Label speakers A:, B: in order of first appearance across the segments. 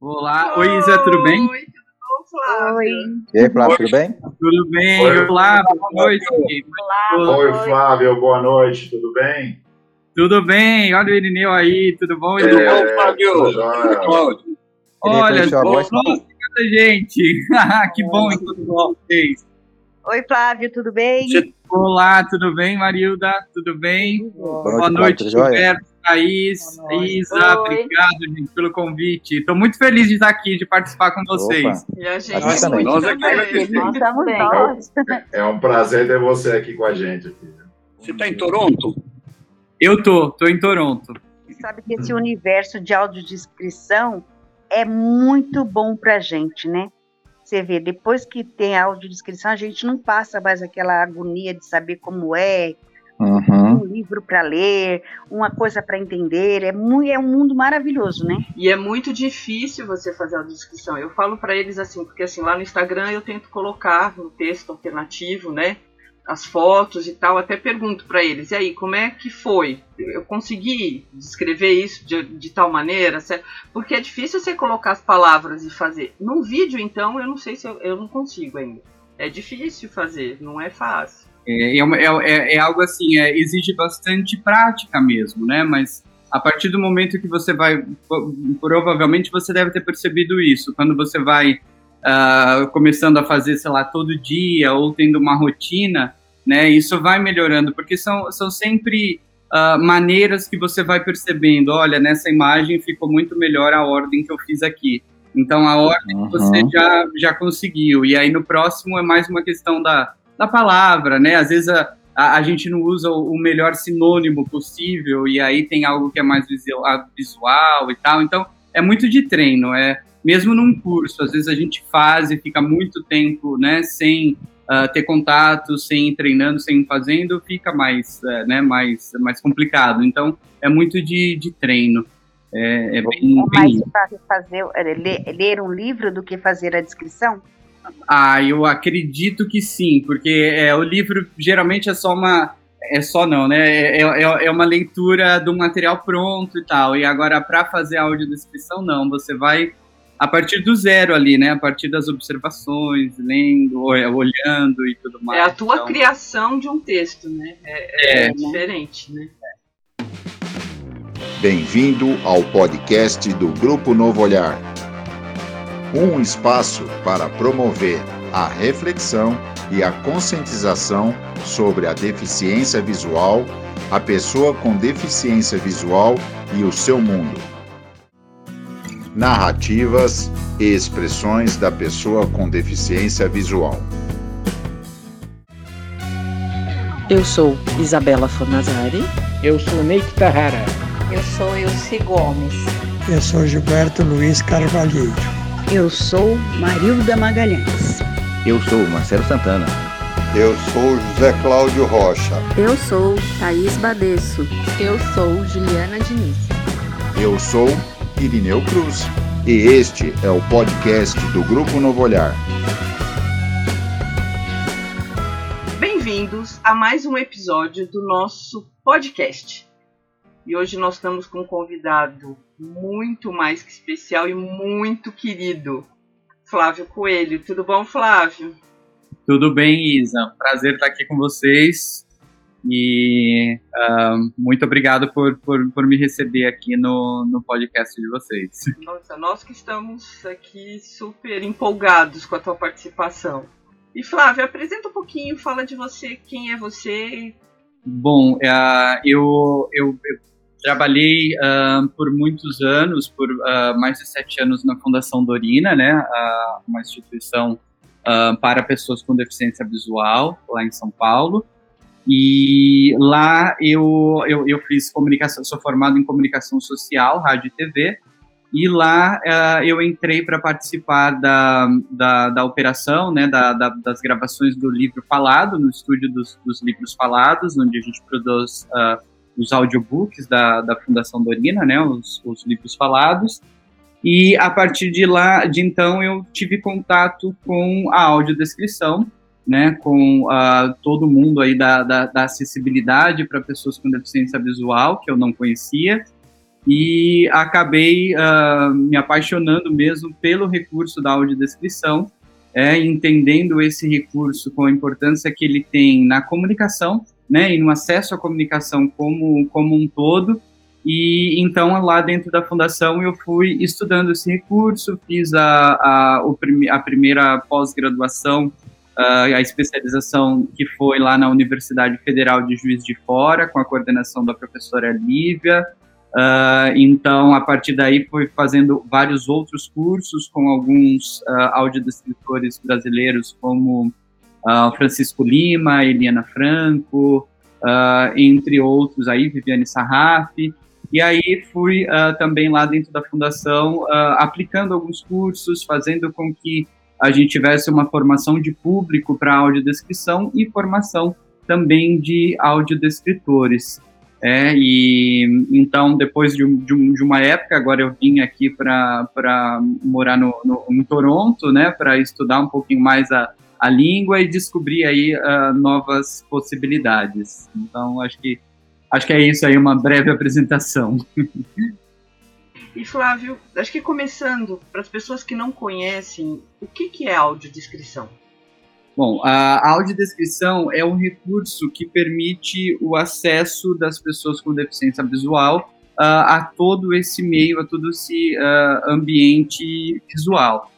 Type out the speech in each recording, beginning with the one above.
A: Olá, oi Isa, tudo bem?
B: Oi, tudo bom, Flávio?
C: Oi.
D: E aí, Flávio, tudo bem?
A: Tudo bem?
E: Oi.
A: Olá, boa noite.
C: Olá,
E: Oi, Flávio, boa noite, tudo bem?
A: Tudo bem? Olha o Irineu aí, tudo bom, Irineu?
E: É,
F: Flávio.
E: tudo jóia.
A: Olha, boa noite, gente. que bom encontrar vocês.
C: Oi, Flávio, tudo bem?
F: Você-
A: Olá, tudo bem, Marilda? Tudo bem? Boa noite,
D: tudo jóia?
A: Gilberto, Thaís,
C: Boa noite.
A: Isa,
C: Oi.
A: obrigado, gente, pelo convite. Estou muito feliz de estar aqui, de participar com vocês.
D: Opa.
B: E a gente
D: A gente também.
F: Nós aqui
B: também.
C: Nós estamos
B: Bem.
C: nós.
E: É um prazer ter você aqui com a gente.
F: Você está em Toronto?
A: Eu tô, tô em Toronto.
C: Sabe que esse universo de audiodescrição é muito bom pra gente, né? Você vê, depois que tem a audiodescrição, a gente não passa mais aquela agonia de saber como é,
D: Uhum.
C: um livro para ler, uma coisa para entender. É, muito, é um mundo maravilhoso, né?
B: E é muito difícil você fazer a descrição. Eu falo pra eles assim, porque assim, lá no Instagram eu tento colocar no texto alternativo, né? As fotos e tal, até pergunto pra eles, e aí, como é que foi? Eu consegui descrever isso de, de tal maneira? Porque é difícil você colocar as palavras e fazer. Num vídeo, então, eu não sei se eu, eu não consigo ainda. É difícil fazer, não é fácil.
A: É, é, é- é- é algo assim, é, exige bastante prática mesmo, né? Mas a partir do momento que você vai, provavelmente você deve ter percebido isso, quando você vai ah, começando a fazer, sei lá, todo dia ou tendo uma rotina, né? Isso vai melhorando, porque são, são sempre ah, maneiras que você vai percebendo, olha, nessa imagem ficou muito melhor a ordem que eu fiz aqui. Então a ordem
D: Uhum.
A: você já, já conseguiu. E aí no próximo é mais uma questão da, da palavra, né? Às vezes a, a, a gente não usa o, o melhor sinônimo possível e aí tem algo que é mais visual, visual e tal. Então é muito de treino, é mesmo num curso, às vezes a gente faz e fica muito tempo, né, sem ah, ter contato, sem ir treinando, sem ir fazendo, fica mais, eh, né, mais, mais complicado. Então é muito de, de treino. É, é bem,
C: É mais fácil fazer, é, ler, ler um livro do que fazer a descrição?
A: Ah, eu acredito que sim, porque é, o livro geralmente é só uma. É só não, né? É, é, é uma leitura do material pronto e tal. E agora, para fazer a audiodescrição, não. Você vai a partir do zero ali, né? A partir das observações, lendo, ou- olhando e tudo mais.
B: é a tua
A: Então,
B: criação de um texto, né? É, é
A: É.
B: diferente, né?
G: Bem-vindo ao podcast do Grupo Novo Olhar. Um espaço para promover a reflexão e a conscientização sobre a deficiência visual, a pessoa com deficiência visual e o seu mundo. Narrativas e expressões da pessoa com deficiência visual.
H: Eu sou Isabela Fornazari.
I: Eu sou Ney Tarrara.
J: Eu sou Ilse Gomes.
I: Eu sou Gilberto Luiz Carvalheiro.
K: Eu sou Marilda Magalhães.
D: Eu sou Marcelo Santana.
G: Eu sou José Cláudio Rocha.
K: Eu sou Thaís Badesso.
J: Eu sou Juliana Diniz.
G: Eu sou Irineu Cruz. E este é o podcast do Grupo Novo Olhar.
B: Bem-vindos a mais um episódio do nosso podcast. E hoje nós estamos com um convidado muito mais que especial e muito querido, Flávio Coelho. Tudo bom, Flávio?
A: Tudo bem, Isa? Prazer estar aqui com vocês. E ah, muito obrigado por, por, por me receber aqui no, no podcast de vocês.
B: Nossa, nós que estamos aqui super empolgados com a tua participação. E Flávio, apresenta um pouquinho, fala de você, quem é você.
A: Bom, eh, eu, eu, eu trabalhei ah, por muitos anos, por mais de sete anos na Fundação Dorina, né, uma instituição para pessoas com deficiência visual, lá em São Paulo. E lá eu, eu, eu fiz comunicação, sou formado em comunicação social, rádio e TV, e lá ah, eu entrei para participar da, da, da operação, né, da, da- das gravações do livro falado, no estúdio dos, dos livros falados, onde a gente produz ah, os audiobooks da, da Fundação Dorina, né, os, os livros falados. E a partir de lá, de então, eu tive contato com a audiodescrição, né, com ah, todo mundo aí da, da, da acessibilidade para pessoas com deficiência visual, que eu não conhecia. e acabei uh, me apaixonando mesmo pelo recurso da audiodescrição, é, entendendo esse recurso com a importância que ele tem na comunicação, né, e no acesso à comunicação como, como um todo, e então lá dentro da fundação eu fui estudando esse recurso, fiz a, a, a primeira pós-graduação, uh, a especialização que foi lá na Universidade Federal de Juiz de Fora, com a coordenação da professora Lívia, Uh, então, a partir daí, foi fazendo vários outros cursos com alguns uh, audiodescritores brasileiros, como uh, Francisco Lima, Eliana Franco, uh, entre outros aí, Viviane Sarraf. E aí fui também lá dentro da fundação aplicando alguns cursos, fazendo com que a gente tivesse uma formação de público para audiodescrição e formação também de audiodescritores. É, e então, depois de, de, de, uma época, agora eu vim aqui para morar no, no, em Toronto, né, para estudar um pouquinho mais a, a língua e descobrir aí uh, novas possibilidades. Então, acho que, acho que é isso aí, uma breve apresentação.
B: E Flávio, acho que começando, para as pessoas que não conhecem, o que, que é audiodescrição?
A: Bom, a audiodescrição é um recurso que permite o acesso das pessoas com deficiência visual uh, a todo esse meio, a todo esse uh, ambiente visual.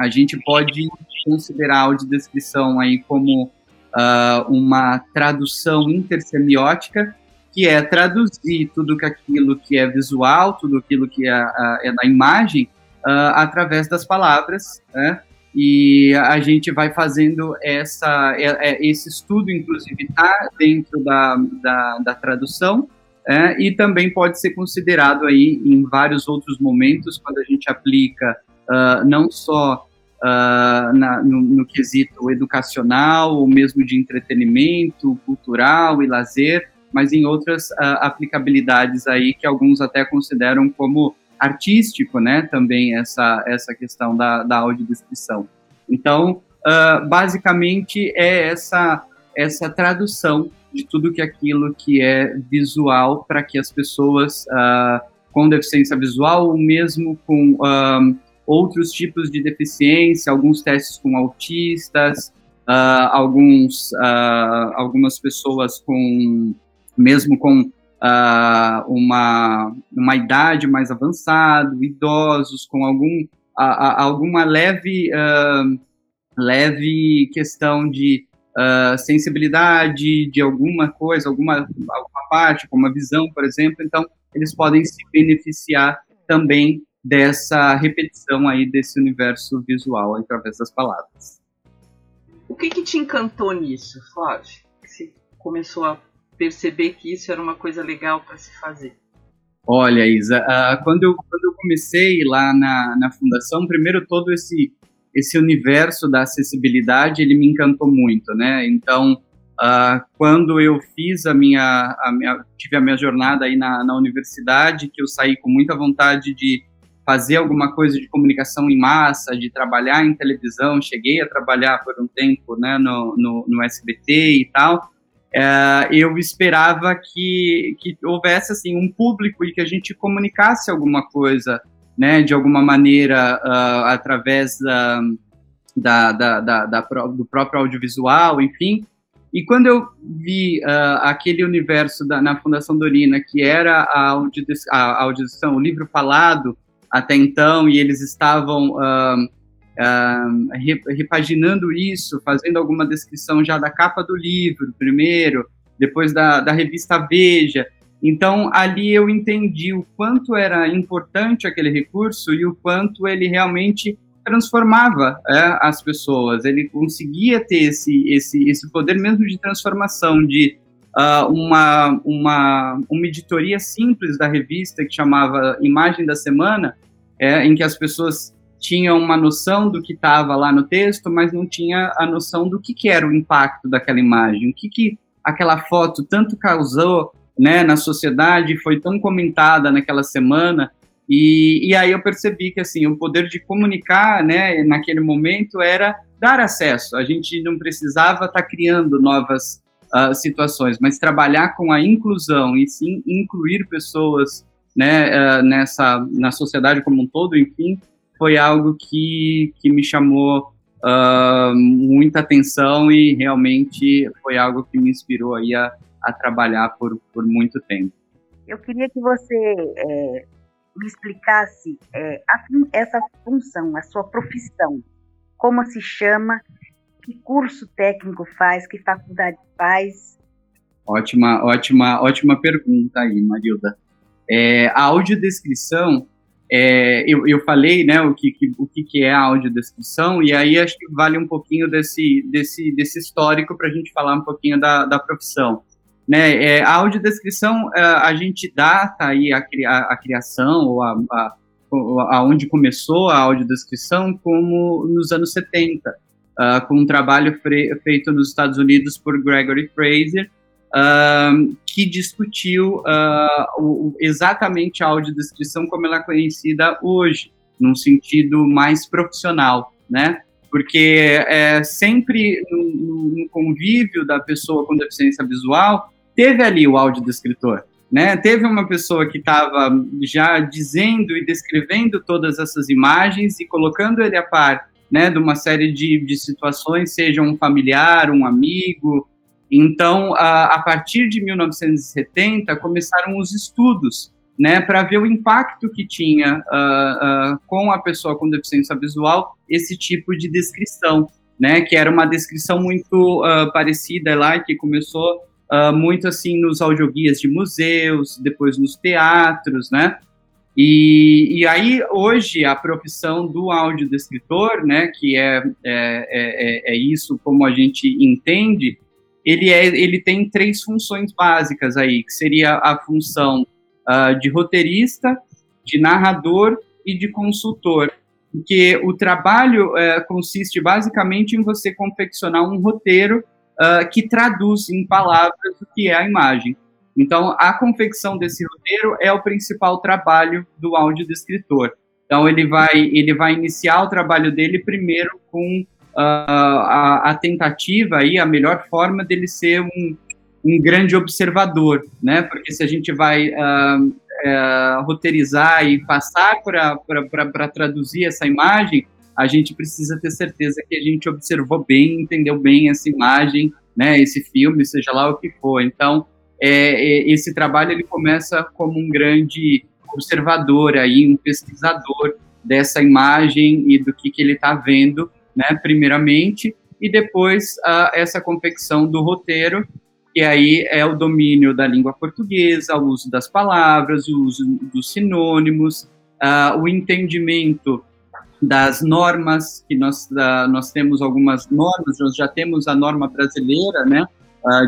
A: A gente pode considerar a audiodescrição aí como uh, uma tradução intersemiótica, que é traduzir tudo aquilo que é visual, tudo aquilo que é, é da imagem, através das palavras, né? e a gente vai fazendo essa, é, é, esse estudo, inclusive, está dentro da, da, da tradução, é, e também pode ser considerado aí em vários outros momentos, quando a gente aplica uh, não só uh, na, no, no, quesito educacional, ou mesmo de entretenimento, cultural e lazer, mas em outras uh, aplicabilidades aí que alguns até consideram como artístico, né, também essa, essa questão da, da audiodescrição. Então, uh, basicamente é essa, essa tradução de tudo que aquilo que é visual para que as pessoas uh, com deficiência visual ou mesmo com uh, outros tipos de deficiência, alguns testes com autistas, alguns, algumas pessoas com mesmo com uh, uma, uma idade mais avançada, idosos com algum, a, a, alguma leve, uh, leve questão de uh, sensibilidade de alguma coisa, alguma, alguma parte, como a visão, por exemplo, então eles podem se beneficiar também dessa repetição aí desse universo visual através das palavras.
B: O que, que te encantou nisso, Flávio? Que você começou a perceber que isso era uma coisa legal para se fazer?
A: Olha, Isa, uh, quando, eu, quando eu comecei lá na, na fundação, primeiro todo esse esse universo da acessibilidade ele me encantou muito, né? Então, uh, quando eu fiz a minha, a minha, tive a minha jornada aí na, na universidade, que eu saí com muita vontade de fazer alguma coisa de comunicação em massa, de trabalhar em televisão, cheguei a trabalhar por um tempo, né, no, no, no SBT e tal, é, eu esperava que, que houvesse assim um público e que a gente comunicasse alguma coisa, né, de alguma maneira uh, através da, da, da, da, da, do próprio audiovisual, enfim. E quando eu vi uh, aquele universo da, na Fundação Dorina, que era a, a audição, o livro falado até então, e eles estavam uh, repaginando isso, fazendo alguma descrição já da capa do livro, primeiro, depois da, da revista Veja. Então, ali eu entendi o quanto era importante aquele recurso e o quanto ele realmente transformava é, as pessoas. Ele conseguia ter esse, esse, esse poder mesmo de transformação, de uh, uma, uma, uma editoria simples da revista que chamava Imagem da Semana, é, em que as pessoas tinha uma noção do que estava lá no texto, mas não tinha a noção do que, que era o impacto daquela imagem, o que, que aquela foto tanto causou né, na sociedade, foi tão comentada naquela semana, e, e aí eu percebi que assim o poder de comunicar né, naquele momento era dar acesso, a gente não precisava estar tá criando novas uh, situações, mas trabalhar com a inclusão e sim incluir pessoas né, uh, nessa, na sociedade como um todo, enfim, foi algo que, que me chamou uh, muita atenção e realmente foi algo que me inspirou aí a, a trabalhar por, por muito tempo.
C: Eu queria que você é, me explicasse é, a, essa função, a sua profissão, como se chama, que curso técnico faz, que faculdade faz.
A: Ótima, ótima, ótima pergunta aí, Marilda. É, a audiodescrição é, eu, eu falei, né, o que, que, o que, é a audiodescrição, e aí acho que vale um pouquinho desse, desse, desse histórico para a gente falar um pouquinho da, da profissão. Né, é, a audiodescrição, a, é, a gente data aí a, a, criação, ou a, a, aonde começou a audiodescrição, como nos anos 70, uh, ah, com um trabalho feito nos Estados Unidos por Gregory Fraser, uh, que discutiu uh, o, exatamente a audiodescrição como ela é conhecida hoje, num sentido mais profissional, né? Porque é, sempre no, no convívio da pessoa com deficiência visual, teve ali o audiodescritor, né? Teve uma pessoa que estava já dizendo e descrevendo todas essas imagens e colocando ele a par, né, de uma série de, de situações, seja um familiar, um amigo, então, a, a partir de 1970, começaram os estudos né, para ver o impacto que tinha uh, uh, com a pessoa com deficiência visual esse tipo de descrição, né, que era uma descrição muito uh, parecida lá, que começou muito assim nos audioguias de museus, depois nos teatros, né, e, e aí hoje a profissão do audiodescritor, né, que é, é, é, é isso como a gente entende, ele, é, ele tem três funções básicas aí, que seria a função uh, de roteirista, de narrador e de consultor. Porque o trabalho uh, consiste basicamente em você confeccionar um roteiro uh, que traduz em palavras o que é a imagem. Então, a confecção desse roteiro é o principal trabalho do audiodescritor. Então, ele vai, ele vai iniciar o trabalho dele primeiro com a, a, tentativa aí, a melhor forma dele ser um, um grande observador, né? Porque se a gente vai uh, uh, roteirizar e passar para traduzir essa imagem, a gente precisa ter certeza que a gente observou bem, entendeu bem essa imagem, né? Esse filme, seja lá o que for. Então, é, é, esse trabalho ele começa como um grande observador aí, um pesquisador dessa imagem e do que, que ele está vendo né, primeiramente, e depois uh, essa confecção do roteiro, que aí é o domínio da língua portuguesa, o uso das palavras, o uso dos sinônimos, uh, o entendimento das normas, que nós, uh, nós temos algumas normas, nós já temos a norma brasileira, né,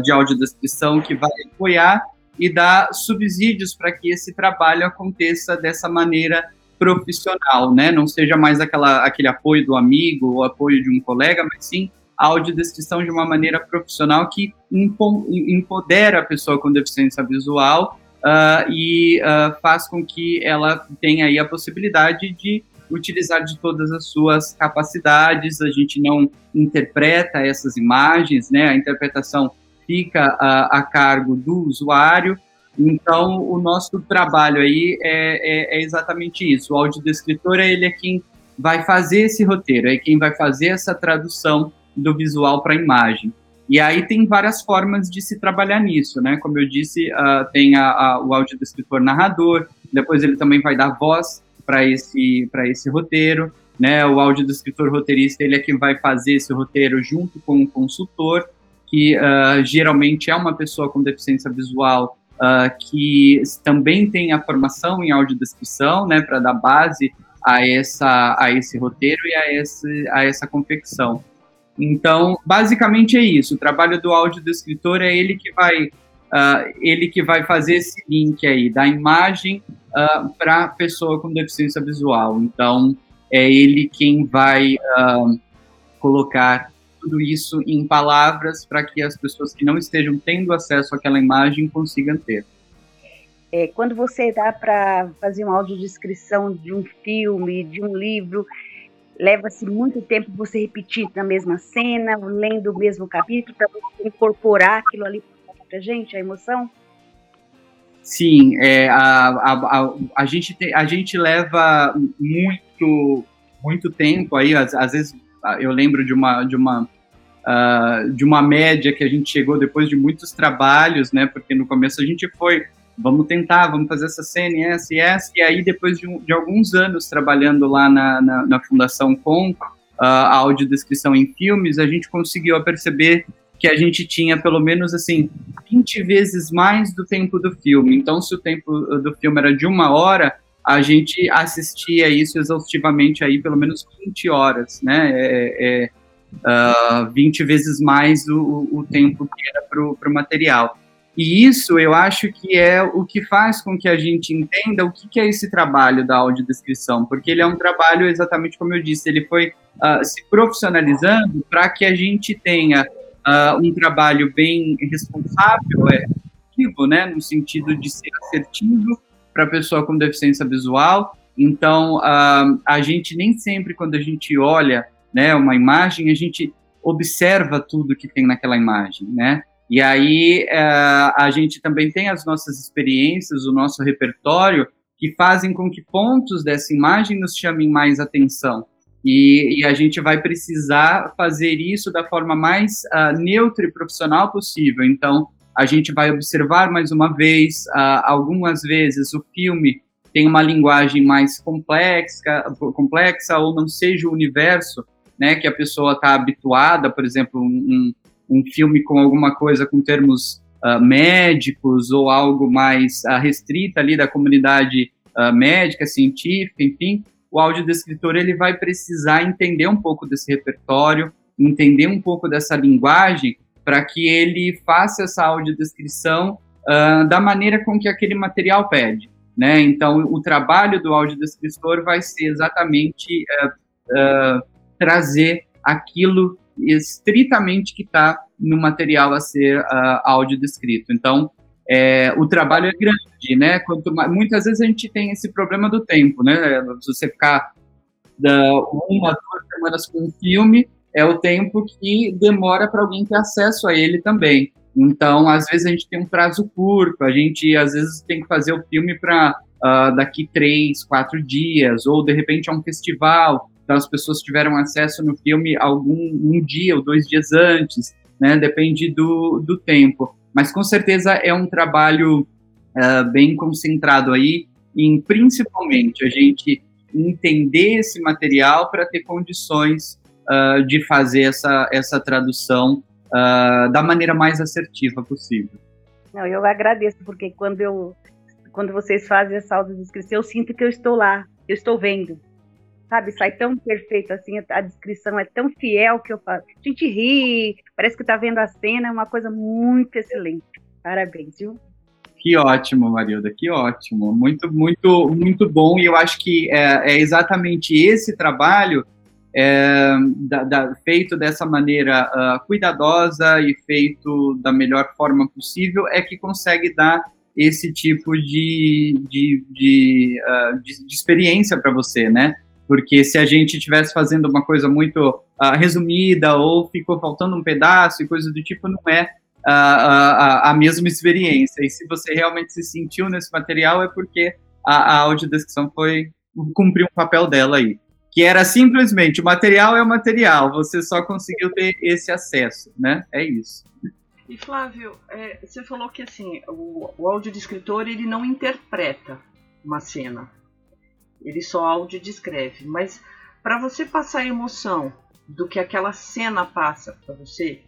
A: de audiodescrição, que vai apoiar e dar subsídios para que esse trabalho aconteça dessa maneira profissional, né? Não seja mais aquela, aquele apoio do amigo ou apoio de um colega, mas sim a audiodescrição de uma maneira profissional que empodera a pessoa com deficiência visual uh, e uh, faz com que ela tenha aí a possibilidade de utilizar de todas as suas capacidades. A gente não interpreta essas imagens, né? A interpretação fica uh, a cargo do usuário então, o nosso trabalho aí é, é, é exatamente isso. O audiodescritor é ele é quem vai fazer esse roteiro, é quem vai fazer essa tradução do visual para a imagem. E aí tem várias formas de se trabalhar nisso, né? Como eu disse, uh, tem a, a, o audiodescritor narrador, depois ele também vai dar voz para esse, esse roteiro, né? O audiodescritor roteirista, ele é quem vai fazer esse roteiro junto com o consultor, que uh, geralmente é uma pessoa com deficiência visual uh, que também tem a formação em audiodescrição, né, para dar base a, essa, a esse roteiro e a, esse, a essa confecção. Então, basicamente é isso. O trabalho do audiodescritor é ele que vai, uh, ele que vai fazer esse link aí da imagem uh, ah, para a pessoa com deficiência visual. Então, é ele quem vai uh, colocar tudo isso em palavras para que as pessoas que não estejam tendo acesso àquela imagem consigam ter.
C: É, quando você dá para fazer uma audiodescrição de um filme, de um livro, leva-se muito tempo você repetir na mesma cena, lendo o mesmo capítulo, para você incorporar aquilo ali para gente, a emoção?
A: Sim, é, a, a, a, a, gente tem, a gente leva muito, muito tempo aí, às, às vezes eu lembro de uma, de uma uh, de uma média que a gente chegou depois de muitos trabalhos, né? Porque no começo a gente foi, vamos tentar, vamos fazer essa essa e essa, e aí depois de, de alguns anos trabalhando lá na, na, na Fundação Com, uh, a audiodescrição em filmes, a gente conseguiu perceber que a gente tinha pelo menos assim 20 vezes mais do tempo do filme. Então, se o tempo do filme era de uma hora, a gente assistia isso exaustivamente aí pelo menos 20 horas, né? É, é, uh, 20 vezes mais o, o tempo que era para o material. E isso eu acho que é o que faz com que a gente entenda o que, que é esse trabalho da audiodescrição, porque ele é um trabalho exatamente como eu disse, ele foi uh, se profissionalizando para que a gente tenha uh, um trabalho bem responsável, é, né, no sentido de ser assertivo para a pessoa com deficiência visual. Então, uh, a gente nem sempre, quando a gente olha né, uma imagem, a gente observa tudo que tem naquela imagem, né? E aí uh, a gente também tem as nossas experiências, o nosso repertório, que fazem com que pontos dessa imagem nos chamem mais atenção. E, e, a gente vai precisar fazer isso da forma mais uh, neutra e profissional possível. Então, a gente vai observar mais uma vez, uh, algumas vezes o filme tem uma linguagem mais complexa, complexa ou não seja o universo né, que a pessoa está habituada, por exemplo, um, um filme com alguma coisa com termos uh, médicos ou algo mais uh, restrita ali da comunidade uh, médica, científica, enfim, o audiodescritor ele vai precisar entender um pouco desse repertório, entender um pouco dessa linguagem, para que ele faça essa audiodescrição da maneira com que aquele material pede. Né? Então, o trabalho do audiodescritor vai ser exatamente trazer aquilo estritamente que está no material a ser audiodescrito. Então, é, o trabalho é grande, né? Quanto mais, muitas vezes a gente tem esse problema do tempo, né? Se você ficar da, uma, duas semanas com um filme, é o tempo que demora para alguém ter acesso a ele também. Então, às vezes a gente tem um prazo curto, a gente às vezes tem que fazer o filme para uh, ah, daqui três, quatro dias, ou de repente é um festival, então as pessoas tiveram acesso no filme algum um dia ou dois dias antes, né? Depende do, do tempo. Mas com certeza é um trabalho uh, bem concentrado aí em principalmente a gente entender esse material para ter condições uh, de fazer essa, essa tradução uh, da maneira mais assertiva possível.
C: Não, eu agradeço, porque quando, eu, quando vocês fazem essa audiodescrição, eu sinto que eu estou lá, eu estou vendo. Sabe, sai tão perfeito assim, a descrição é tão fiel que eu falo. A gente ri, parece que está vendo a cena, é uma coisa muito excelente. Parabéns, viu?
A: Que ótimo, Marilda, que ótimo. Muito, muito, muito bom. E eu acho que é, é exatamente esse trabalho é, da, da, feito dessa maneira uh, cuidadosa e feito da melhor forma possível, é que consegue dar esse tipo de, de, de, uh, de, de experiência para você, né? Porque se a gente estivesse fazendo uma coisa muito uh, resumida ou ficou faltando um pedaço e coisa do tipo, não é a, a, a mesma experiência. E se você realmente se sentiu nesse material, é porque a, a audiodescrição foi cumpriu um papel dela aí que era simplesmente o material é o material, você só conseguiu ter esse acesso, né? É isso.
B: E Flávio, é, você falou que assim o, o audiodescritor ele não interpreta uma cena, ele só audiodescreve. Mas para você passar a emoção do que aquela cena passa para você,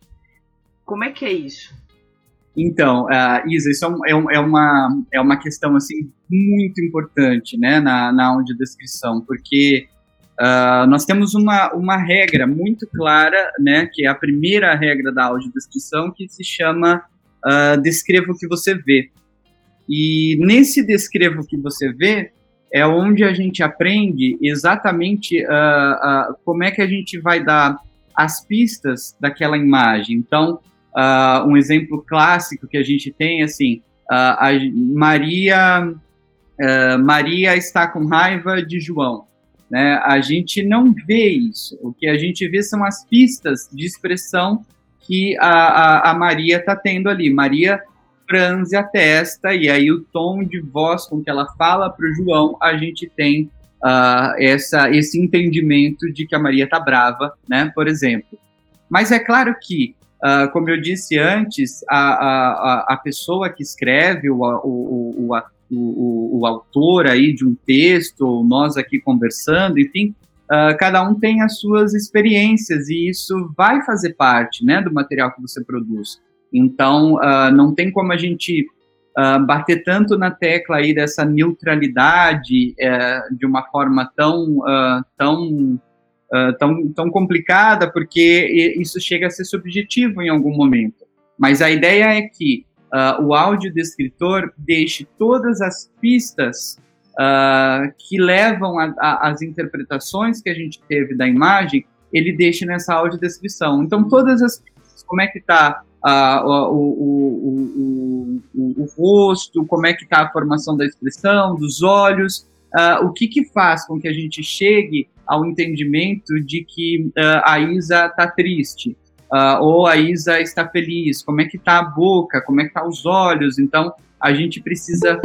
B: como é que é isso?
A: Então, uh, Isa, isso é, um, é, uma, é uma questão assim muito importante né, na, na audiodescrição, porque Uh, nós temos uma, uma regra muito clara, né, que é a primeira regra da audiodescrição, que se chama uh, descreva o que você vê. E nesse descreva o que você vê é onde a gente aprende exatamente uh, como é que a gente vai dar as pistas daquela imagem. Então, um exemplo clássico que a gente tem, assim, a Maria, Maria está com raiva de João. Né? A gente não vê isso. O que a gente vê são as pistas de expressão que a, a, a Maria está tendo ali. Maria franze a testa, e aí o tom de voz com que ela fala para o João, a gente tem uh, essa, esse entendimento de que a Maria tá brava, né, por exemplo. Mas é claro que, uh, como eu disse antes, a, a, a pessoa que escreve, o, o, o, o, o, autor aí de um texto, ou nós aqui conversando, enfim, Uh, cada um tem as suas experiências e isso vai fazer parte né, do material que você produz. Então, uh, não tem como a gente uh, bater tanto na tecla aí dessa neutralidade uh, de uma forma tão, ah, tão, tão, tão complicada, porque isso chega a ser subjetivo em algum momento. Mas a ideia é que o áudio do escritor deixe todas as pistas que levam às interpretações que a gente teve da imagem, ele deixe nessa audiodescrição. Então, todas as pistas, como é que está a, o, o, o, o, rosto, como é que está a formação da expressão, dos olhos, uh, o que, que faz com que a gente chegue ao entendimento de que uh, a Isa está triste, uh, ou a Isa está feliz, como é que está a boca, como é que tá os olhos, então a gente precisa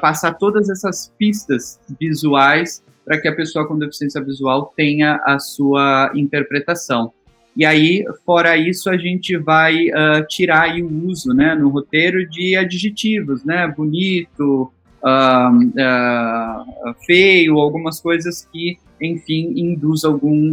A: passar todas essas pistas visuais para que a pessoa com deficiência visual tenha a sua interpretação. E aí, fora isso, a gente vai uh, tirar o uso, né, no roteiro de adjetivos, né, bonito, uh, uh, feio, algumas coisas que, enfim, induz algum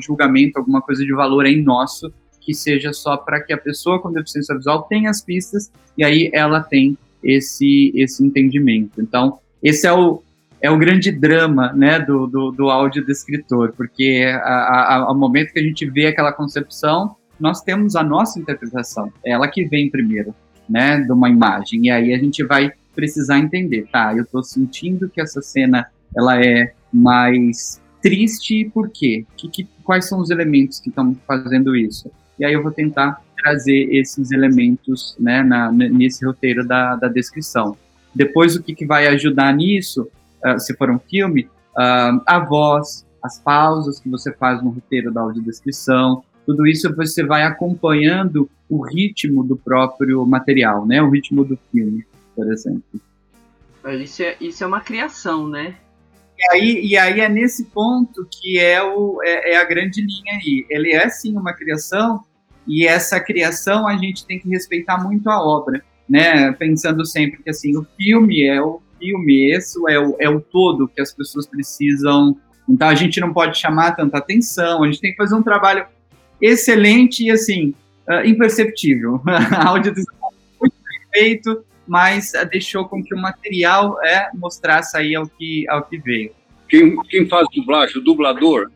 A: julgamento, alguma coisa de valor em nosso, que seja só para que a pessoa com deficiência visual tenha as pistas e aí ela tem esse, esse entendimento. Então, esse é o, é o grande drama né, do, do, do áudio do escritor, porque ao momento que a gente vê aquela concepção, nós temos a nossa interpretação, é ela que vem primeiro, né, de uma imagem, e aí a gente vai precisar entender, tá, eu estou sentindo que essa cena, ela é mais triste, por quê? Que, que, quais são os elementos que estão fazendo isso? E aí eu vou tentar trazer esses elementos, né, na, nesse roteiro da, da descrição. Depois, o que, que vai ajudar nisso uh, se for um filme, uh, a voz, as pausas que você faz no roteiro da audiodescrição, tudo isso você vai acompanhando o ritmo do próprio material, né? O ritmo do filme, por exemplo.
B: Isso é, isso é uma criação, né?
A: E aí, e aí é nesse ponto que é, o, é, é a grande linha aí. Ele é sim uma criação, e essa criação a gente tem que respeitar muito a obra, né? Pensando sempre que assim, o filme é o filme, esse é o, é o todo que as pessoas precisam. Então a gente não pode chamar tanta atenção, a gente tem que fazer um trabalho excelente e assim, uh, imperceptível. a audiodescrição muito bem feito, mas uh, deixou com que o material é, mostrasse aí ao que, ao que veio.
F: Quem, quem faz dublagem, o dublador,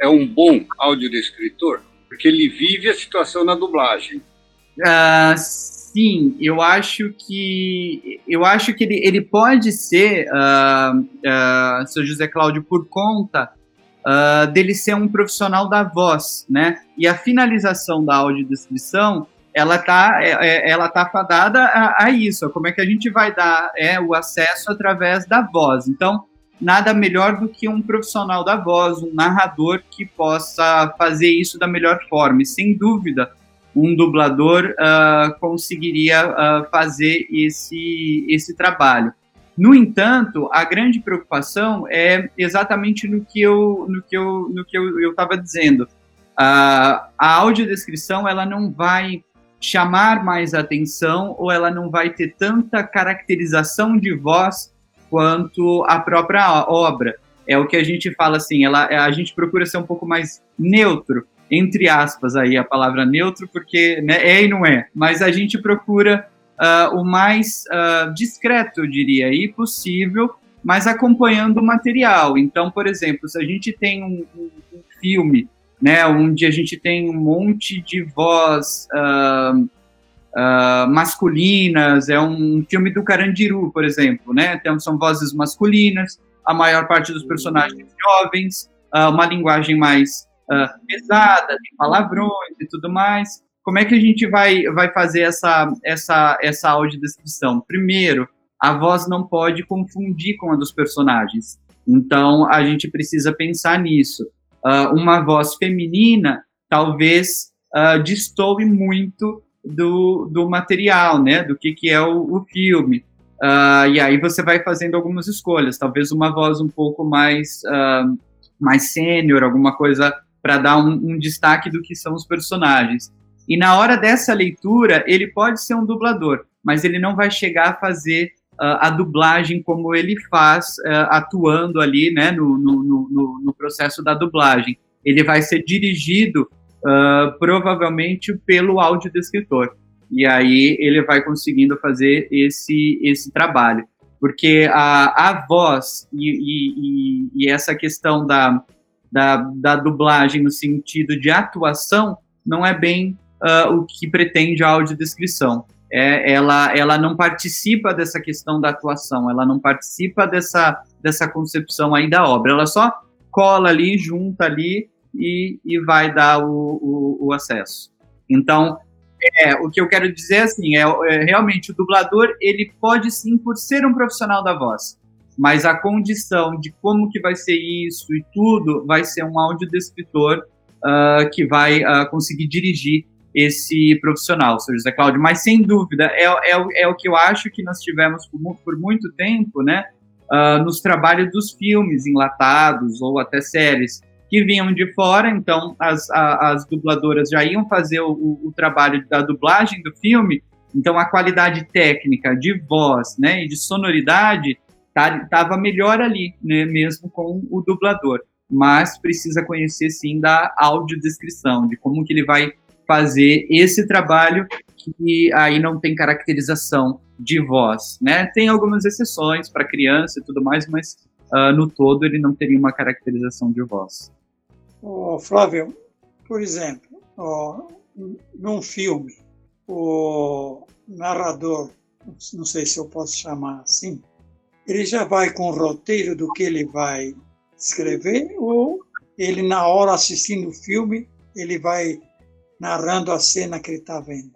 F: é um bom audiodescritor, porque ele vive a situação na dublagem.
A: Uh, Sim, eu acho que eu acho que ele, ele pode ser, uh, uh, seu José Cláudio, por conta dele ser um profissional da voz, né? E a finalização da audiodescrição, ela tá, é, é, ela tá fadada a, a, isso. Como é que a gente vai dar é, o acesso através da voz? Então, nada melhor do que um profissional da voz, um narrador que possa fazer isso da melhor forma. E sem dúvida, um dublador uh, conseguiria uh, fazer esse, esse trabalho. No entanto, a grande preocupação é exatamente no que eu no que eu no que eu estava dizendo. Uh, a audiodescrição ela não vai chamar mais atenção ou ela não vai ter tanta caracterização de voz quanto a própria obra. É o que a gente fala assim, ela, a gente procura ser um pouco mais neutro entre aspas aí a palavra neutro, porque né, é e não é, mas a gente procura uh, o mais uh, discreto, eu diria, e possível, mas acompanhando o material. Então, por exemplo, se a gente tem um, um, um filme, né, onde a gente tem um monte de voz uh, masculinas, é um filme do Carandiru, por exemplo, né, então, são vozes masculinas, a maior parte dos personagens jovens, uma linguagem mais uh, pesada, tem palavrões e tudo mais. Como é que a gente vai, vai fazer essa, essa, essa audiodescrição? Primeiro, a voz não pode confundir com a dos personagens. Então, a gente precisa pensar nisso. Uh, uma voz feminina talvez uh, destoe muito do, do material, né? Do que, que é o, o filme. Uh, e aí você vai fazendo algumas escolhas, talvez uma voz um pouco mais, uh, mais sênior, alguma coisa para dar um, um, destaque do que são os personagens. E na hora dessa leitura, ele pode ser um dublador, mas ele não vai chegar a fazer uh, a dublagem como ele faz atuando ali né, no, no, no, no, processo da dublagem. Ele vai ser dirigido provavelmente pelo audiodescritor e aí ele vai conseguindo fazer esse, esse trabalho. Porque a, a voz e, e, e essa questão da, da, da, dublagem no sentido de atuação não é bem uh, o que pretende a audiodescrição. É, ela, ela não participa dessa questão da atuação, ela não participa dessa, dessa concepção aí da obra, ela só cola ali, junta ali e, e vai dar o, o, o acesso. Então, é, o que eu quero dizer assim, é, é, realmente o dublador, ele pode sim, por ser um profissional da voz, mas a condição de como que vai ser isso e tudo vai ser um audiodescritor uh, que vai uh, conseguir dirigir esse profissional, seu José Cláudio. Mas sem dúvida, é, é, é o que eu acho que nós tivemos por, por muito tempo, né? Uh, nos trabalhos dos filmes enlatados ou até séries que vinham de fora, então as, a, as dubladoras já iam fazer o, o, trabalho da dublagem do filme, então a qualidade técnica de voz né, e de sonoridade estava tá, melhor ali, né, mesmo com o dublador. Mas precisa conhecer sim da audiodescrição, de como que ele vai fazer esse trabalho que aí não tem caracterização de voz, né? Tem algumas exceções para criança e tudo mais, mas uh, no todo ele não teria uma caracterização de voz.
I: Oh, Flávio, por exemplo, oh, num filme, o narrador, não sei se eu posso chamar assim, ele já vai com o roteiro do que ele vai escrever ou ele, na hora assistindo o filme, ele vai narrando a cena que ele está vendo?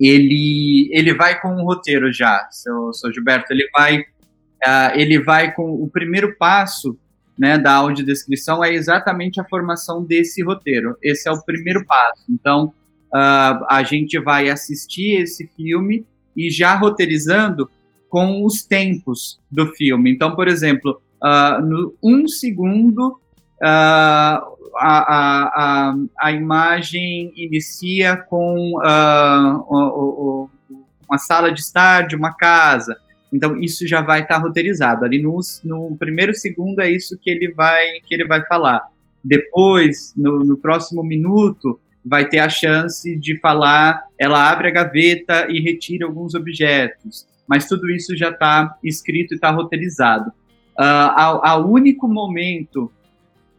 A: Ele, ele vai com o roteiro já, seu, seu Gilberto. Ele vai, uh, ele vai com o primeiro passo né, da audiodescrição é exatamente a formação desse roteiro. Esse é o primeiro passo. Então, uh, a gente vai assistir esse filme e já roteirizando com os tempos do filme. Então, por exemplo, uh, no um segundo uh, a, a, a, imagem inicia com o, o, uma sala de estar de uma casa. Então isso já vai estar tá roteirizado. Ali no, no primeiro segundo é isso que ele vai que ele vai falar. Depois, no, no próximo minuto, vai ter a chance de falar. Ela abre a gaveta e retira alguns objetos. Mas tudo isso já está escrito e está roteirizado. Uh, único momento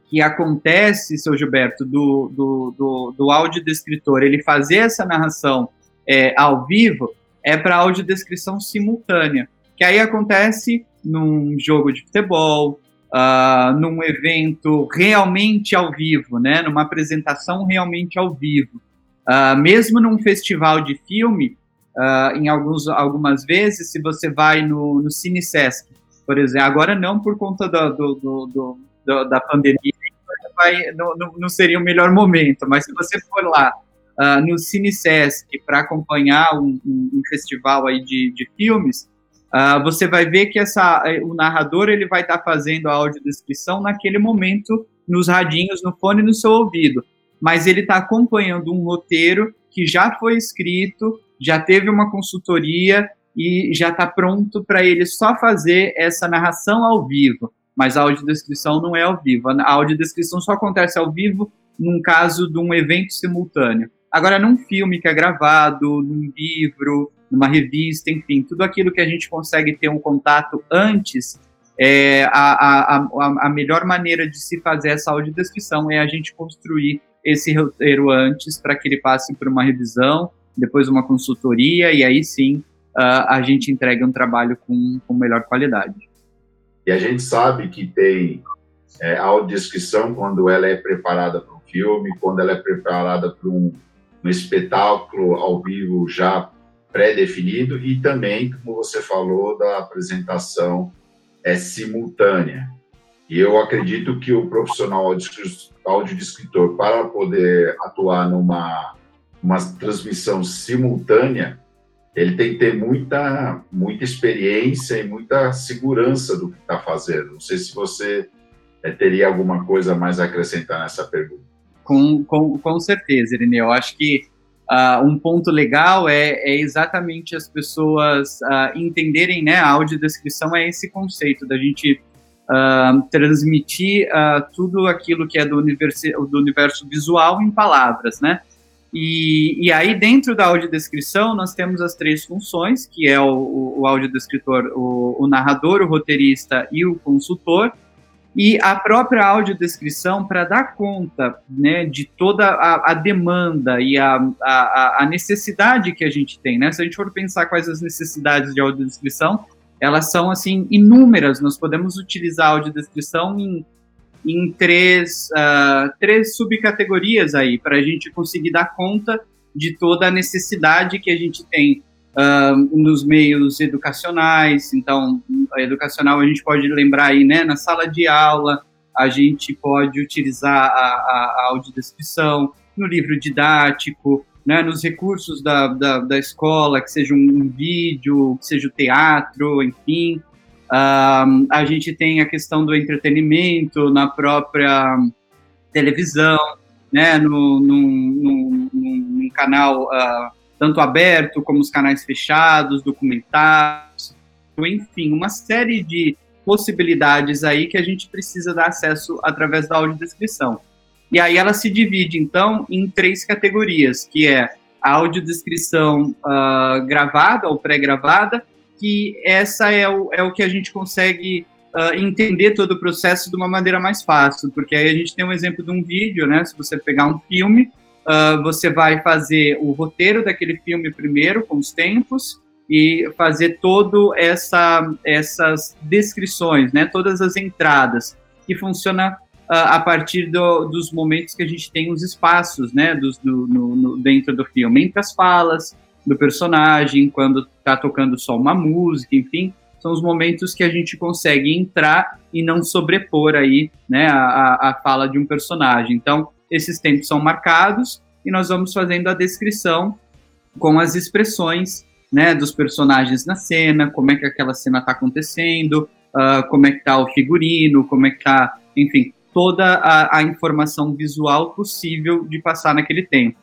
A: que acontece, seu Gilberto, do, do, do, do audiodescritor, ele fazer essa narração é, ao vivo, é para audiodescrição simultânea que aí acontece num jogo de futebol, uh, num evento realmente ao vivo, né, numa apresentação realmente ao vivo. Uh, mesmo num festival de filme, uh, em alguns, algumas vezes, se você vai no, no Cine Sesc, por exemplo, agora não por conta do, do, do, do da pandemia, vai, não, não, seria o melhor momento, mas se você for lá uh, no Cine Sesc para acompanhar um, um, um, festival aí de, de filmes, Uh, você vai ver que essa, o narrador ele vai estar tá fazendo a audiodescrição naquele momento nos radinhos, no fone no seu ouvido, mas ele está acompanhando um roteiro que já foi escrito, já teve uma consultoria e já está pronto para ele só fazer essa narração ao vivo. Mas a audiodescrição não é ao vivo. A audiodescrição só acontece ao vivo num caso de um evento simultâneo. Agora, num filme que é gravado, num livro, numa revista, enfim, tudo aquilo que a gente consegue ter um contato antes, é, a, a, a, melhor maneira de se fazer essa audiodescrição é a gente construir esse roteiro antes para que ele passe por uma revisão, depois uma consultoria e aí sim uh, a gente entrega um trabalho com, com melhor qualidade.
E: E a gente sabe que tem é, audiodescrição quando ela é preparada para um filme, quando ela é preparada para um, um espetáculo ao vivo já pré-definido e também, como você falou, da apresentação é simultânea. E eu acredito que o profissional audiodescritor, para poder atuar numa, uma transmissão simultânea, ele tem que ter muita, muita experiência e muita segurança do que está fazendo. Não sei se você é, teria alguma coisa mais a acrescentar nessa pergunta.
A: Com, com, com certeza, Irineu. Eu acho que uh, um ponto legal é, é exatamente as pessoas uh, entenderem, né, a audiodescrição é esse conceito da gente uh, transmitir tudo aquilo que é do do universo visual em palavras, né? E, e, aí, dentro da audiodescrição, nós temos as três funções, que é o, o audiodescritor, o, o narrador, o roteirista e o consultor. E a própria audiodescrição, para dar conta né, de toda a, a demanda e a, a, a, necessidade que a gente tem, né? Se a gente for pensar quais as necessidades de audiodescrição, elas são, assim, inúmeras. Nós podemos utilizar a audiodescrição em, em três, uh, três subcategorias aí, para a gente conseguir dar conta de toda a necessidade que a gente tem uh, nos meios educacionais. Então, educacional a gente pode lembrar aí, né, na sala de aula, a gente pode utilizar a, a, a audiodescrição, no livro didático, né, nos recursos da, da, da, escola, que seja um vídeo, que seja o teatro, enfim. Uh, a gente tem a questão do entretenimento na própria televisão, né, no, no, no canal uh, tanto aberto como os canais fechados, documentários, enfim, uma série de possibilidades aí que a gente precisa dar acesso através da audiodescrição. E aí ela se divide, então, em três categorias, que é a audiodescrição uh, gravada ou pré-gravada, que essa é o, é o que a gente consegue uh, entender todo o processo de uma maneira mais fácil, porque aí a gente tem um exemplo de um vídeo, né? Se você pegar um filme, uh, você vai fazer o roteiro daquele filme primeiro, com os tempos, e fazer todo essa, essas descrições, né, todas as entradas, que funciona uh, a partir do, dos momentos que a gente tem os espaços, né, dos, do, no, no, dentro do filme, entre as falas do personagem, quando está tocando só uma música, enfim, são os momentos que a gente consegue entrar e não sobrepor aí, né, a, a fala de um personagem. Então, esses tempos são marcados e nós vamos fazendo a descrição com as expressões né, dos personagens na cena, como é que aquela cena está acontecendo, uh, como é que está o figurino, como é que está, enfim, toda a, a, informação visual possível de passar naquele tempo.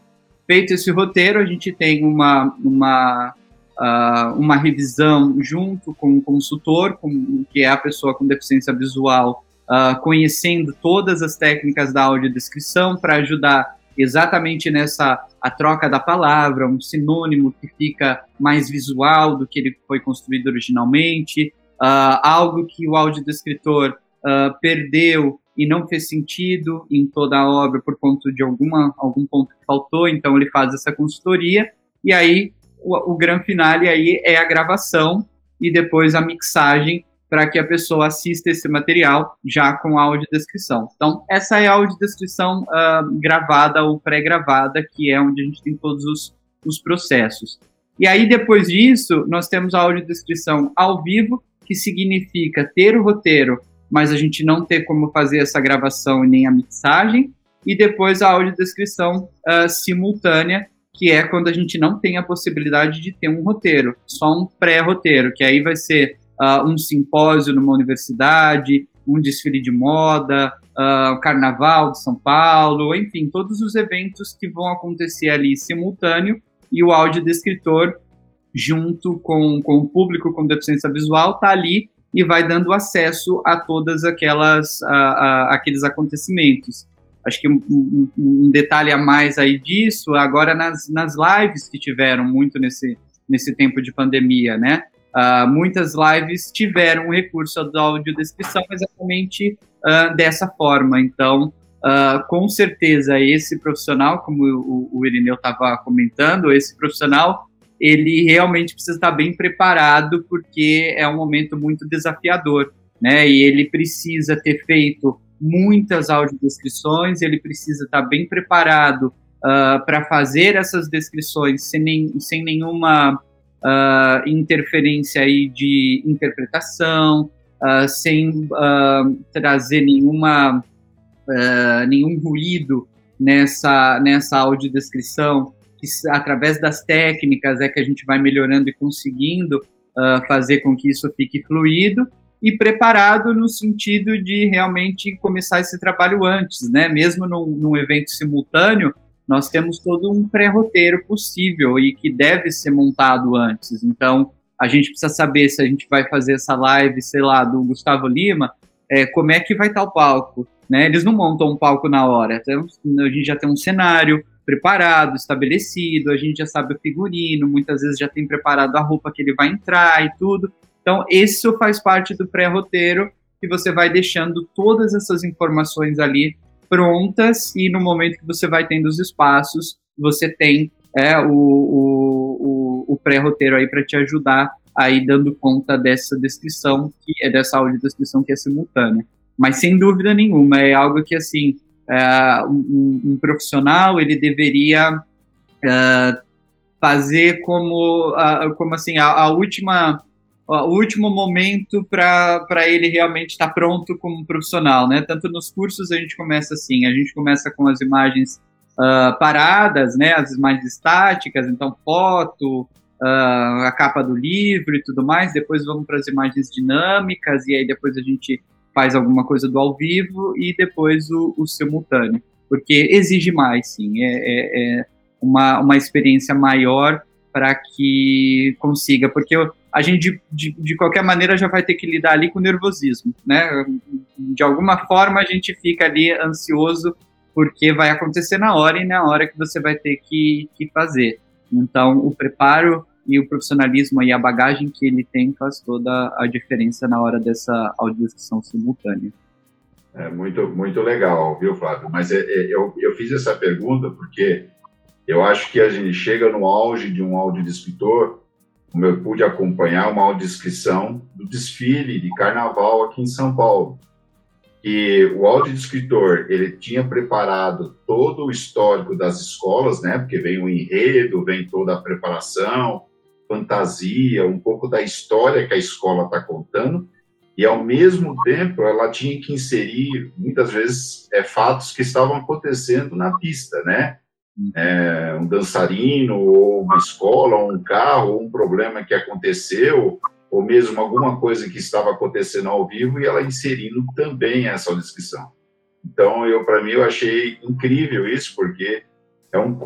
A: Feito esse roteiro, a gente tem uma, uma, uh, uma revisão junto com o consultor, com, que é a pessoa com deficiência visual uh, conhecendo todas as técnicas da audiodescrição para ajudar exatamente nessa a troca da palavra, um sinônimo que fica mais visual do que ele foi construído originalmente, uh, algo que o audiodescritor uh, perdeu e não fez sentido em toda a obra por conta de alguma, algum ponto que faltou, então ele faz essa consultoria, e aí o, o grande finale aí é a gravação e depois a mixagem para que a pessoa assista esse material já com audiodescrição. Então, essa é a audiodescrição uh, gravada ou pré-gravada, que é onde a gente tem todos os, os processos. E aí, depois disso, nós temos a audiodescrição ao vivo, que significa ter o roteiro, mas a gente não ter como fazer essa gravação e nem a mixagem, e depois a audiodescrição uh, simultânea, que é quando a gente não tem a possibilidade de ter um roteiro, só um pré-roteiro, que aí vai ser uh, um simpósio numa universidade, um desfile de moda, uh, o Carnaval de São Paulo, enfim, todos os eventos que vão acontecer ali simultâneo e o audiodescritor, junto com, com o público com deficiência visual, está ali e vai dando acesso a todas aquelas a, a, aqueles acontecimentos. Acho que um, um, um, detalhe a mais aí disso, agora nas, nas lives que tiveram muito nesse, nesse tempo de pandemia, né? Uh, muitas lives tiveram um recurso da audiodescrição exatamente uh, dessa forma. Então, uh, com certeza, esse profissional, como o, o Irineu estava comentando, esse profissional, ele realmente precisa estar bem preparado, porque é um momento muito desafiador, né? E ele precisa ter feito muitas audiodescrições, ele precisa estar bem preparado para fazer essas descrições sem, nem, sem nenhuma uh, interferência aí de interpretação, uh, sem uh, trazer nenhuma, nenhum ruído nessa, nessa audiodescrição, através das técnicas é que a gente vai melhorando e conseguindo uh, fazer com que isso fique fluido e preparado no sentido de realmente começar esse trabalho antes, né? Mesmo num, num evento simultâneo, nós temos todo um pré-roteiro possível e que deve ser montado antes. Então, a gente precisa saber se a gente vai fazer essa live, sei lá, do Gustavo Lima, é, como é que vai estar o palco, né? Eles não montam um palco na hora. Então, a gente já tem um cenário preparado, estabelecido, a gente já sabe o figurino, muitas vezes já tem preparado a roupa que ele vai entrar e tudo. Então, isso faz parte do pré-roteiro que você vai deixando todas essas informações ali prontas e no momento que você vai tendo os espaços, você tem é, o, o, o, pré-roteiro aí para te ajudar aí dando conta dessa descrição, que é dessa audiodescrição que é simultânea. Mas sem dúvida nenhuma, é algo que assim, é, um, um, profissional ele deveria é, fazer como, como assim, a, a última o último momento para ele realmente estar tá pronto como profissional, né? Tanto nos cursos a gente começa assim, a gente começa com as imagens uh, paradas, né? As imagens estáticas, então foto, uh, a capa do livro e tudo mais. Depois vamos para as imagens dinâmicas e aí depois a gente faz alguma coisa do ao vivo e depois o, o simultâneo, porque exige mais, sim. É, é, é uma, uma experiência maior para que consiga, porque a gente de, de, qualquer maneira já vai ter que lidar ali com nervosismo, né? De alguma forma a gente fica ali ansioso porque vai acontecer na hora e na hora que você vai ter que, que fazer. Então o preparo e o profissionalismo e a bagagem que ele tem faz toda a diferença na hora dessa audiodescrição simultânea.
E: É muito, muito legal, viu, Flávio? Mas é, é, eu, eu fiz essa pergunta porque eu acho que a gente chega no auge de um audiodescritor, como eu pude acompanhar uma audiodescrição do desfile de carnaval aqui em São Paulo. E o audiodescritor, ele tinha preparado todo o histórico das escolas, né? Porque vem o enredo, vem toda a preparação, fantasia, um pouco da história que a escola está contando, e ao mesmo tempo ela tinha que inserir muitas vezes é, fatos que estavam acontecendo na pista, né? é, um dançarino, ou uma escola, ou um carro, ou um problema que aconteceu, ou mesmo alguma coisa que estava acontecendo ao vivo, e ela inserindo também essa descrição. Então, eu para mim, eu achei incrível isso, porque é um,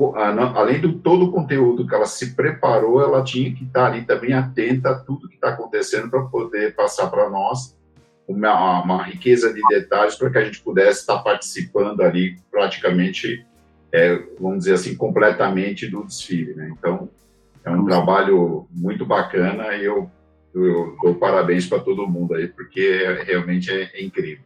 E: além de todo o conteúdo que ela se preparou, ela tinha que estar ali também atenta a tudo que está acontecendo para poder passar para nós uma, uma, riqueza de detalhes para que a gente pudesse estar participando ali praticamente é, vamos dizer assim, completamente do desfile. Né? Então, é um trabalho muito bacana e eu, eu dou parabéns para todo mundo aí, porque realmente é, é, incrível.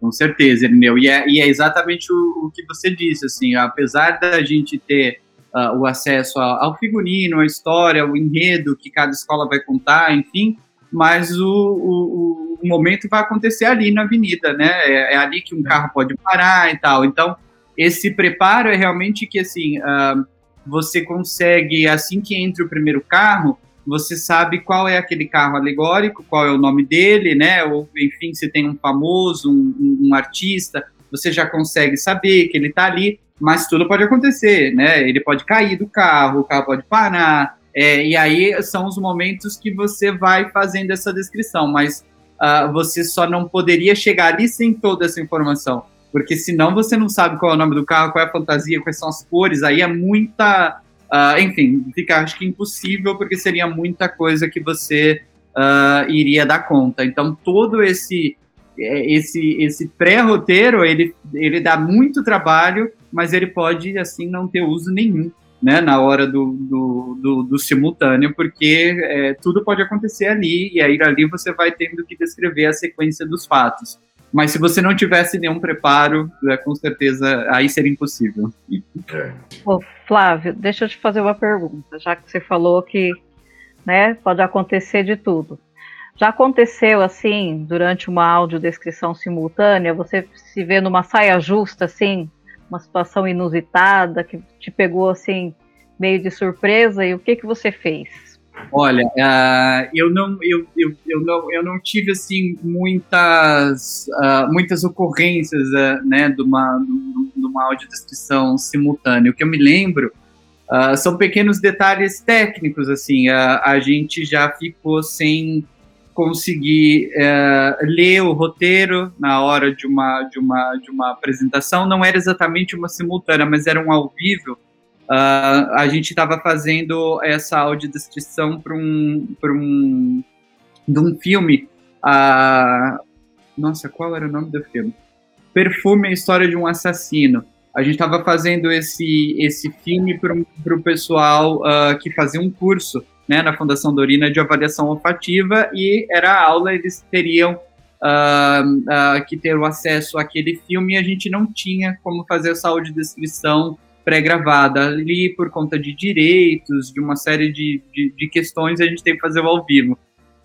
A: Com certeza, Irineu. E é, e é exatamente o, o, que você disse, assim, apesar da gente ter uh, o acesso ao figurino, à história, o enredo que cada escola vai contar, enfim, mas o, o, o momento vai acontecer ali na avenida, né? É, é ali que um é. carro pode parar e tal. Então, esse preparo é realmente que, assim, uh, você consegue, assim que entra o primeiro carro, você sabe qual é aquele carro alegórico, qual é o nome dele, né? Ou, enfim, se tem um famoso, um, um artista, você já consegue saber que ele está ali, mas tudo pode acontecer, né? Ele pode cair do carro, o carro pode parar, é, e aí são os momentos que você vai fazendo essa descrição, mas uh, você só não poderia chegar ali sem toda essa informação porque senão você não sabe qual é o nome do carro, qual é a fantasia, quais são as cores, aí é muita. Uh, enfim, fica acho que impossível, porque seria muita coisa que você uh, iria dar conta. Então, todo esse é, esse, esse pré-roteiro, ele, ele dá muito trabalho, mas ele pode, assim, não ter uso nenhum, né, na hora do, do, do, do simultâneo, porque é, tudo pode acontecer ali, e aí ali você vai tendo que descrever a sequência dos fatos. Mas se você não tivesse nenhum preparo, é, com certeza aí seria impossível.
J: É. Ô, Flávio, deixa eu te fazer uma pergunta, já que você falou que né, pode acontecer de tudo. Já aconteceu assim, durante uma audiodescrição simultânea, você se vê numa saia justa, assim, uma situação inusitada, que te pegou assim, meio de surpresa, e o que, que você fez?
A: Olha, uh, eu, não, eu, eu, eu, não, eu não tive assim muitas, uh, muitas ocorrências uh, né, de, uma, de uma audiodescrição simultânea. O que eu me lembro são pequenos detalhes técnicos, assim, a gente já ficou sem conseguir ler o roteiro na hora de uma, de, uma, de uma apresentação, não era exatamente uma simultânea, mas era um ao vivo, Uh, a gente estava fazendo essa audiodescrição para um, um, de um filme. Uh, nossa, qual era o nome do filme? Perfume, a história de um assassino. A gente estava fazendo esse, esse filme para o pessoal uh, que fazia um curso né, na Fundação Dorina de avaliação olfativa e era a aula, eles teriam uh, uh, que ter o acesso àquele filme e a gente não tinha como fazer essa audiodescrição pré-gravada ali por conta de direitos, de uma série de, de, de, questões, a gente tem que fazer ao vivo.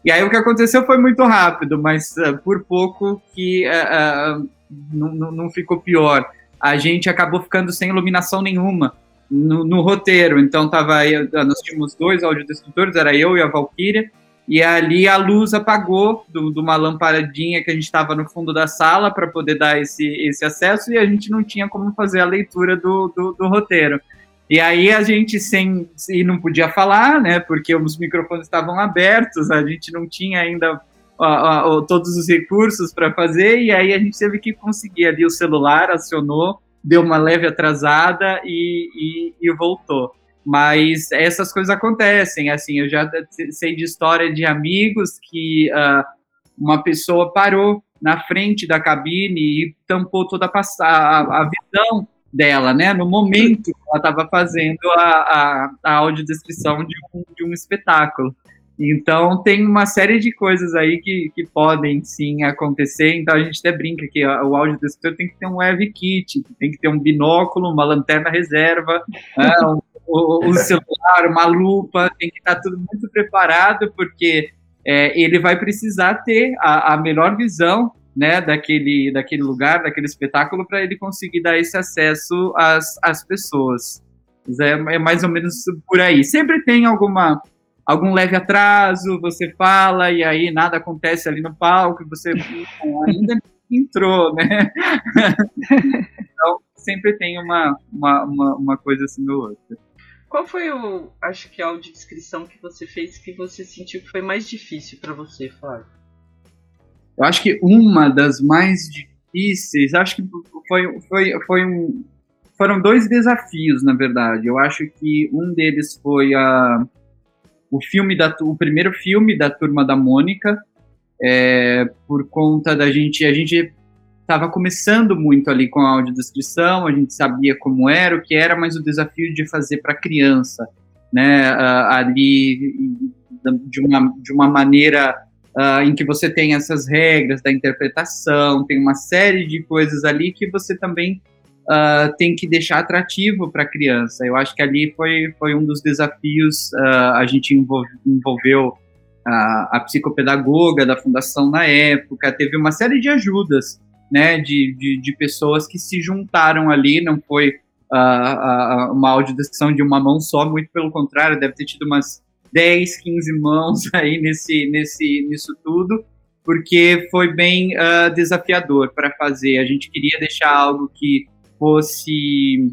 A: E aí o que aconteceu foi muito rápido, mas uh, por pouco que uh, uh, não, não ficou pior. A gente acabou ficando sem iluminação nenhuma no, no roteiro. Então tava aí, nós tínhamos dois audiodescritores, era eu e a Valkyria, e ali a luz apagou de uma lamparadinha que a gente estava no fundo da sala para poder dar esse, esse acesso e a gente não tinha como fazer a leitura do, do, do, roteiro. E aí a gente sem e não podia falar, né? Porque os microfones estavam abertos, a gente não tinha ainda todos os recursos para fazer e aí a gente teve que conseguir ali o celular acionou, deu uma leve atrasada e, e, e voltou. Mas essas coisas acontecem, assim, eu já sei de história de amigos que uh, uma pessoa parou na frente da cabine e tampou toda a, a, a visão dela, né, no momento que ela estava fazendo a, a, a audiodescrição de um, de um espetáculo. Então tem uma série de coisas aí que, que podem sim acontecer. Então a gente até brinca que o audiodescritor tem que ter um web kit, tem que ter um binóculo, uma lanterna reserva, né, um o, o celular, uma lupa, tem que estar tudo muito preparado, porque é, ele vai precisar ter a, a melhor visão né, daquele, daquele lugar, daquele espetáculo, para ele conseguir dar esse acesso às, às pessoas. É, é, mais ou menos por aí. Sempre tem alguma algum leve atraso, você fala e aí nada acontece ali no palco, você ainda entrou, né? então sempre tem uma, uma, uma, uma coisa assim ou outra.
B: Qual foi o, acho que a audiodescrição que você fez que você sentiu que foi mais difícil para você, Flávio?
A: Eu acho que uma das mais difíceis, acho que foi, foi, foi um, foram dois desafios, na verdade. Eu acho que um deles foi a, o filme da, o primeiro filme da Turma da Mônica, é, por conta da gente, a gente estava começando muito ali com a audiodescrição, a gente sabia como era, o que era, mas o desafio de fazer para criança, né, uh, ali de uma, de uma maneira uh, em que você tem essas regras da interpretação, tem uma série de coisas ali que você também uh, tem que deixar atrativo para a criança. Eu acho que ali foi, foi um dos desafios, a gente envolve, envolveu a, a psicopedagoga da fundação na época, teve uma série de ajudas né, de, de, de pessoas que se juntaram ali, não foi uh, uh, uma audiodescrição de uma mão só, muito pelo contrário, deve ter tido umas 10, 15 mãos aí nesse, nesse, nisso tudo, porque foi bem uh, desafiador para fazer. A gente queria deixar algo que fosse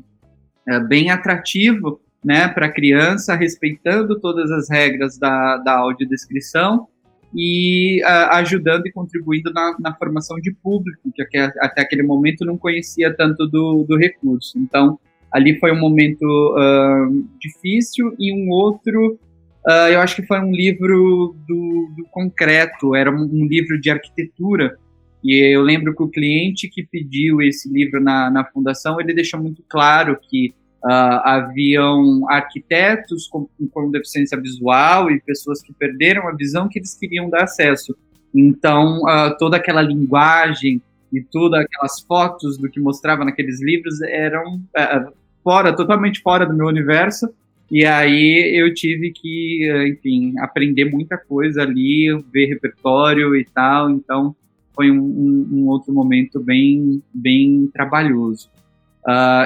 A: uh, bem atrativo né, para a criança, respeitando todas as regras da, da audiodescrição, e uh, ajudando e contribuindo na, na, formação de público, que até aquele momento não conhecia tanto do, do recurso. Então, ali foi um momento uh, difícil e um outro, uh, eu acho que foi um livro do, do concreto, era um, um, livro de arquitetura. E eu lembro que o cliente que pediu esse livro na, na fundação, ele deixou muito claro que Uh, haviam arquitetos com, com, deficiência visual e pessoas que perderam a visão que eles queriam dar acesso. Então, uh, toda aquela linguagem e todas aquelas fotos do que mostrava naqueles livros eram uh, fora, totalmente fora do meu universo. E aí eu tive que, enfim, aprender muita coisa ali, ver repertório e tal. Então, foi um, um, um outro momento bem, bem trabalhoso.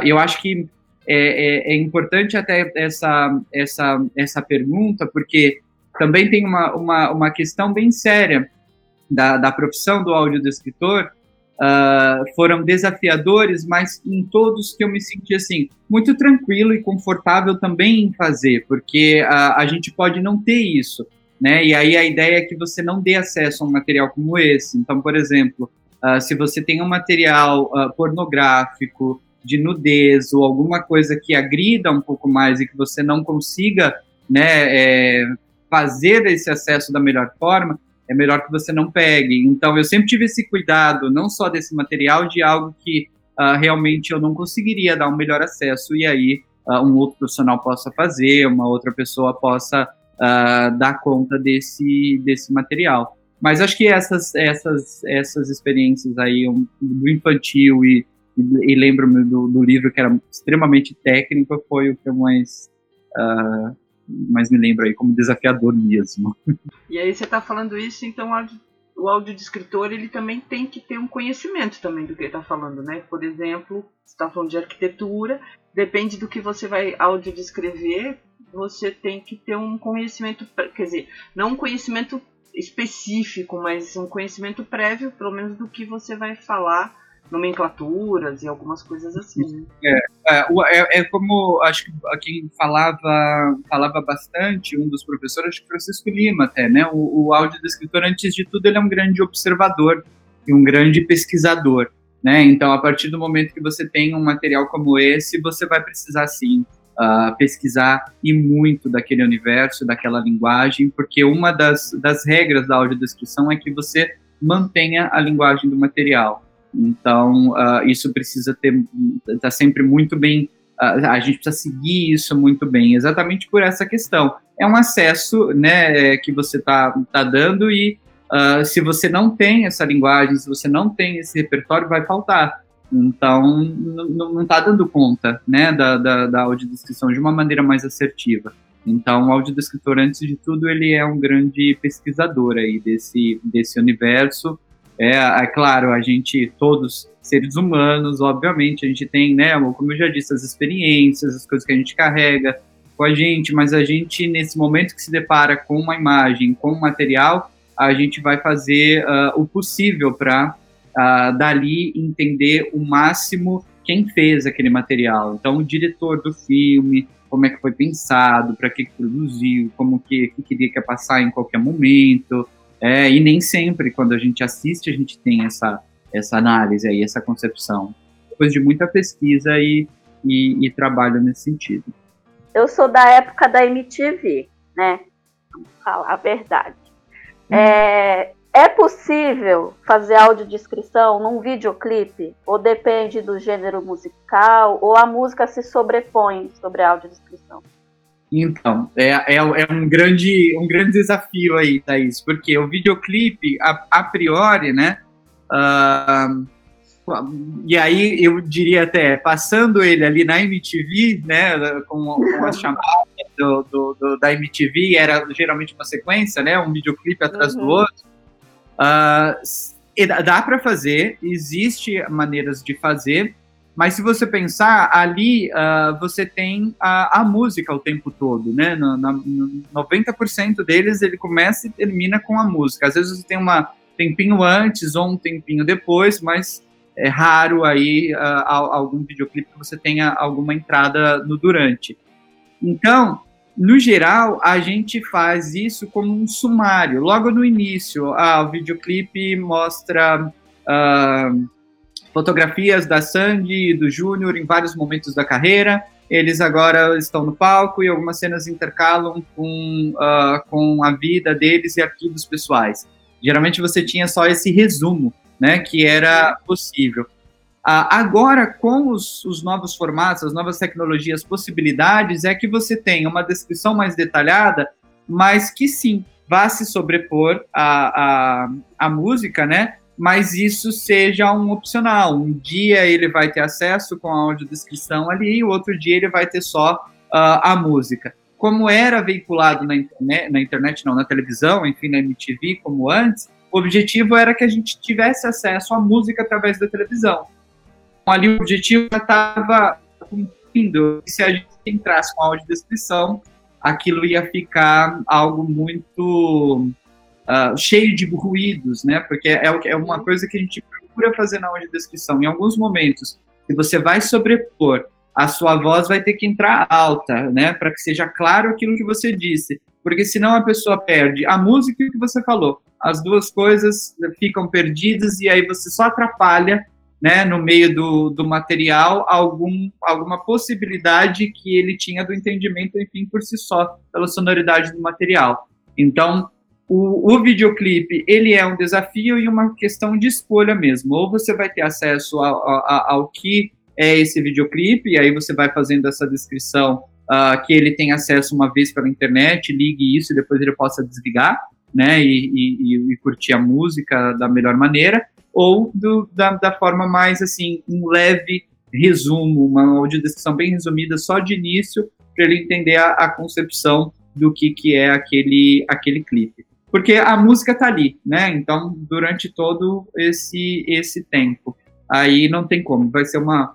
A: eu acho que é, é, é, importante até essa, essa, essa pergunta, porque também tem uma, uma, uma questão bem séria da, da profissão do audiodescritor, uh, foram desafiadores, mas em todos que eu me senti assim muito tranquilo e confortável também em fazer, porque uh, a gente pode não ter isso, né? E aí a ideia é que você não dê acesso a um material como esse. Então, por exemplo, uh, se você tem um material pornográfico de nudez ou alguma coisa que agrida um pouco mais e que você não consiga, né, é, fazer esse acesso da melhor forma, é melhor que você não pegue. Então, eu sempre tive esse cuidado, não só desse material, de algo que uh, realmente eu não conseguiria dar um melhor acesso e aí uh, um outro profissional possa fazer, uma outra pessoa possa uh, dar conta desse, desse material. Mas acho que essas, essas, essas experiências aí um, do infantil e, e, lembro-me do, do, livro que era extremamente técnico foi o que eu mais uh, mas me lembro aí como desafiador mesmo.
B: E aí você está falando isso, então o audiodescritor ele também tem que ter um conhecimento também do que ele está falando, né? Por exemplo, você está falando de arquitetura, depende do que você vai audiodescrever, você tem que ter um conhecimento, quer dizer, não um conhecimento específico, mas um conhecimento prévio, pelo menos do que você vai falar nomenclaturas e algumas coisas assim.
A: É, é, é, é como acho que quem falava falava bastante, um dos professores, acho que Francisco Lima até, né? O, o audiodescritor, antes de tudo, ele é um grande observador e um grande pesquisador. Né? Então, a partir do momento que você tem um material como esse, você vai precisar sim uh, pesquisar e muito daquele universo, daquela linguagem, porque uma das, das regras da audiodescrição é que você mantenha a linguagem do material. Então, uh, isso precisa ter, tá sempre muito bem, uh, a gente precisa seguir isso muito bem, exatamente por essa questão. É um acesso, né, que você tá, tá dando e uh, se você não tem essa linguagem, se você não tem esse repertório, vai faltar. Então, não está dando conta, né, da, da, da audiodescrição de uma maneira mais assertiva. Então, o audiodescritor, antes de tudo, ele é um grande pesquisador aí desse, desse universo, é, é claro, a gente, todos seres humanos, obviamente, a gente tem, né, como eu já disse, as experiências, as coisas que a gente carrega com a gente, mas a gente, nesse momento que se depara com uma imagem, com um material, a gente vai fazer uh, o possível para, uh, dali, entender o máximo quem fez aquele material. Então, o diretor do filme, como é que foi pensado, para que, que produziu, como que, que queria que ia passar em qualquer momento, é, e nem sempre, quando a gente assiste, a gente tem essa, essa análise aí, essa concepção. Depois de muita pesquisa e, e, e trabalho nesse sentido.
L: Eu sou da época da MTV, né? Vamos falar a verdade. Hum. É, é possível fazer audiodescrição num videoclipe? Ou depende do gênero musical? Ou a música se sobrepõe sobre a audiodescrição?
A: Então, é, é, é, um, grande, um grande desafio aí, Thaís, porque o videoclipe, a, a priori, né? Uh, e aí eu diria até, passando ele ali na MTV, né, com, com as chamadas do, do, do, da MTV, era geralmente uma sequência, né, um videoclipe atrás uhum. do outro. Uh, dá para fazer, existe maneiras de fazer, mas se você pensar, ali uh, você tem a, a, música o tempo todo, né? No, no 90% deles ele começa e termina com a música. Às vezes você tem um tempinho antes ou um tempinho depois, mas é raro aí uh, algum videoclipe que você tenha alguma entrada no durante. Então, no geral, a gente faz isso como um sumário. Logo no início, ah, o videoclipe mostra uh, fotografias da Sandy e do Júnior em vários momentos da carreira. Eles agora estão no palco e algumas cenas intercalam com, uh, com a vida deles e arquivos pessoais. Geralmente você tinha só esse resumo, né, que era possível. Uh, agora, com os, os, novos formatos, as novas tecnologias, possibilidades, é que você tem uma descrição mais detalhada, mas que sim, vá se sobrepor a, a música, né? Mas isso seja um opcional. Um dia ele vai ter acesso com a audiodescrição ali, e o outro dia ele vai ter só uh, a música. Como era veiculado na internet, na internet, não, na televisão, enfim, na MTV, como antes, o objetivo era que a gente tivesse acesso à música através da televisão. Então, ali o objetivo estava cumprindo. Se a gente entrasse com a audiodescrição, aquilo ia ficar algo muito uh, cheio de ruídos, né? Porque é, é uma coisa que a gente procura fazer na audiodescrição. Em alguns momentos, se você vai sobrepor, a sua voz vai ter que entrar alta, né, para que seja claro aquilo que você disse, porque senão a pessoa perde a música e o que você falou. As duas coisas ficam perdidas e aí você só atrapalha né, no meio do, do material algum, alguma possibilidade que ele tinha do entendimento, enfim, por si só, pela sonoridade do material. Então, o, o videoclipe, ele é um desafio e uma questão de escolha mesmo. Ou você vai ter acesso ao, ao, ao que é esse videoclipe, e aí você vai fazendo essa descrição uh, que ele tem acesso uma vez pela internet, ligue isso e depois ele possa desligar, né, e, e, e curtir a música da melhor maneira ou do, da, da forma mais assim, um leve resumo, uma audiodescrição bem resumida só de início, para ele entender a, a, concepção do que, que é aquele, aquele clipe. Porque a música está ali, né? Então, durante todo esse, esse tempo. Aí não tem como, vai ser uma,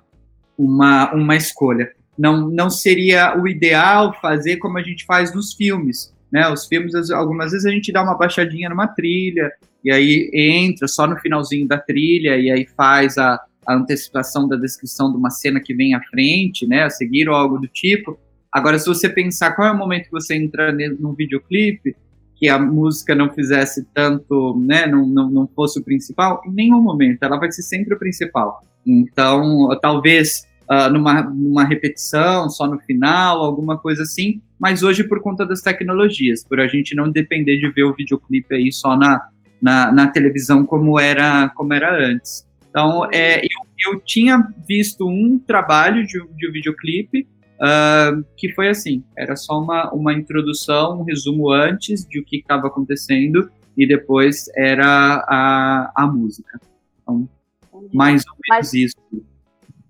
A: uma, uma escolha. Não, não seria o ideal fazer como a gente faz nos filmes, né? Os filmes, algumas vezes a gente dá uma baixadinha numa trilha, e aí entra só no finalzinho da trilha, e aí faz a, a antecipação da descrição de uma cena que vem à frente, né? A seguir ou algo do tipo. Agora, se você pensar qual é o momento que você entra num videoclipe, que a música não fizesse tanto, né, não, não, não fosse o principal, em nenhum momento, ela vai ser sempre o principal. Então, talvez uh, numa, numa repetição, só no final, alguma coisa assim, mas hoje por conta das tecnologias, por a gente não depender de ver o videoclipe aí só na, na, na televisão como era, como era antes. Então, é, eu, eu tinha visto um trabalho de, de um videoclipe uh, que foi assim, era só uma, uma introdução, um resumo antes de o que estava acontecendo e depois era a, a música. Então, mais ou menos Mas, isso.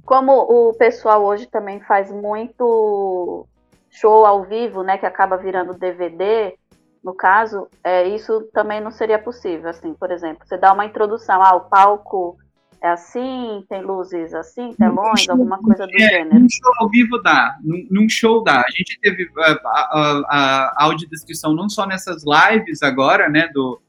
L: Como o pessoal hoje também faz muito show ao vivo, né, que acaba virando DVD, no caso, é, isso também não seria possível. Assim, por exemplo, você dá uma introdução, ah, o palco é assim, tem luzes assim, telões, show, alguma coisa do é, gênero.
A: Num show ao vivo dá, num, num show dá. A gente teve a, a, a, audiodescrição não só nessas lives agora, né, do,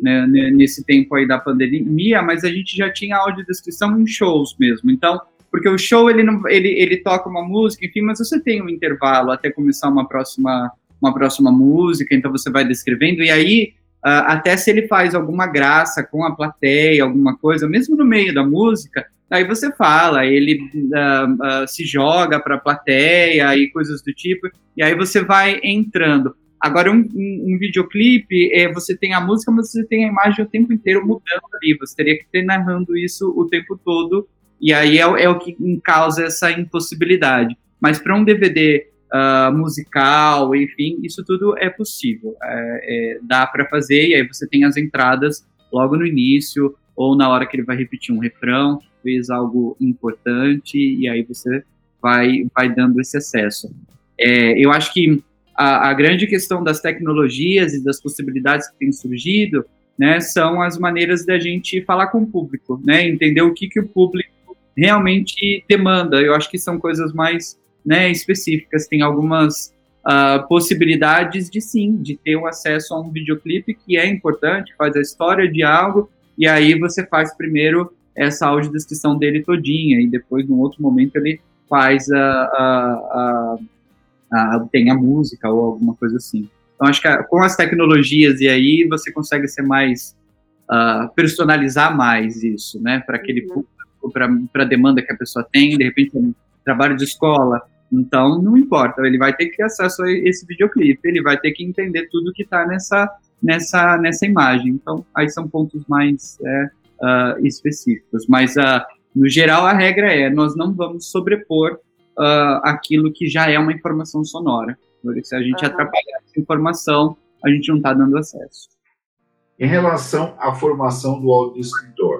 A: né, nesse tempo aí da pandemia, mas a gente já tinha audiodescrição em shows mesmo. Então, porque o show ele não, ele, ele toca uma música, enfim, mas você tem um intervalo até começar uma próxima uma próxima música, então você vai descrevendo e aí até se ele faz alguma graça com a plateia, alguma coisa, mesmo no meio da música, aí você fala, ele uh, uh, se joga para a plateia e coisas do tipo, e aí você vai entrando. Agora, um, um, um videoclipe, é, você tem a música, mas você tem a imagem o tempo inteiro mudando ali. Você teria que ter narrando isso o tempo todo e aí é, é o que causa essa impossibilidade. Mas para um DVD uh, musical, enfim, isso tudo é possível. É, é, dá para fazer, e aí você tem as entradas logo no início, ou na hora que ele vai repetir um refrão, fez algo importante, e aí você vai, vai dando esse acesso. É, eu acho que a, a, grande questão das tecnologias e das possibilidades que têm surgido né, são as maneiras da gente falar com o público, né, entender o que, que o público realmente demanda. Eu acho que são coisas mais né, específicas. Tem algumas uh, possibilidades de sim, de ter um acesso a um videoclipe que é importante, faz a história de algo, e aí você faz primeiro essa audiodescrição dele todinha, e depois, num outro momento, ele faz a, a, a, a tem a música ou alguma coisa assim. Então, acho que com as tecnologias e aí você consegue ser mais uh, personalizar mais isso, né, para aquele uhum. público para a demanda que a pessoa tem, de repente um trabalho de escola. Então, não importa, ele vai ter que ter acesso a esse videoclipe, ele vai ter que entender tudo que está nessa, nessa, nessa imagem. Então, aí são pontos mais é, uh, específicos. Mas, uh, no geral, a regra é: nós não vamos sobrepor uh, aquilo que já é uma informação sonora. Porque se a gente uhum. atrapalhar essa informação, a gente não está dando acesso.
E: Em relação à formação do audio-escritor,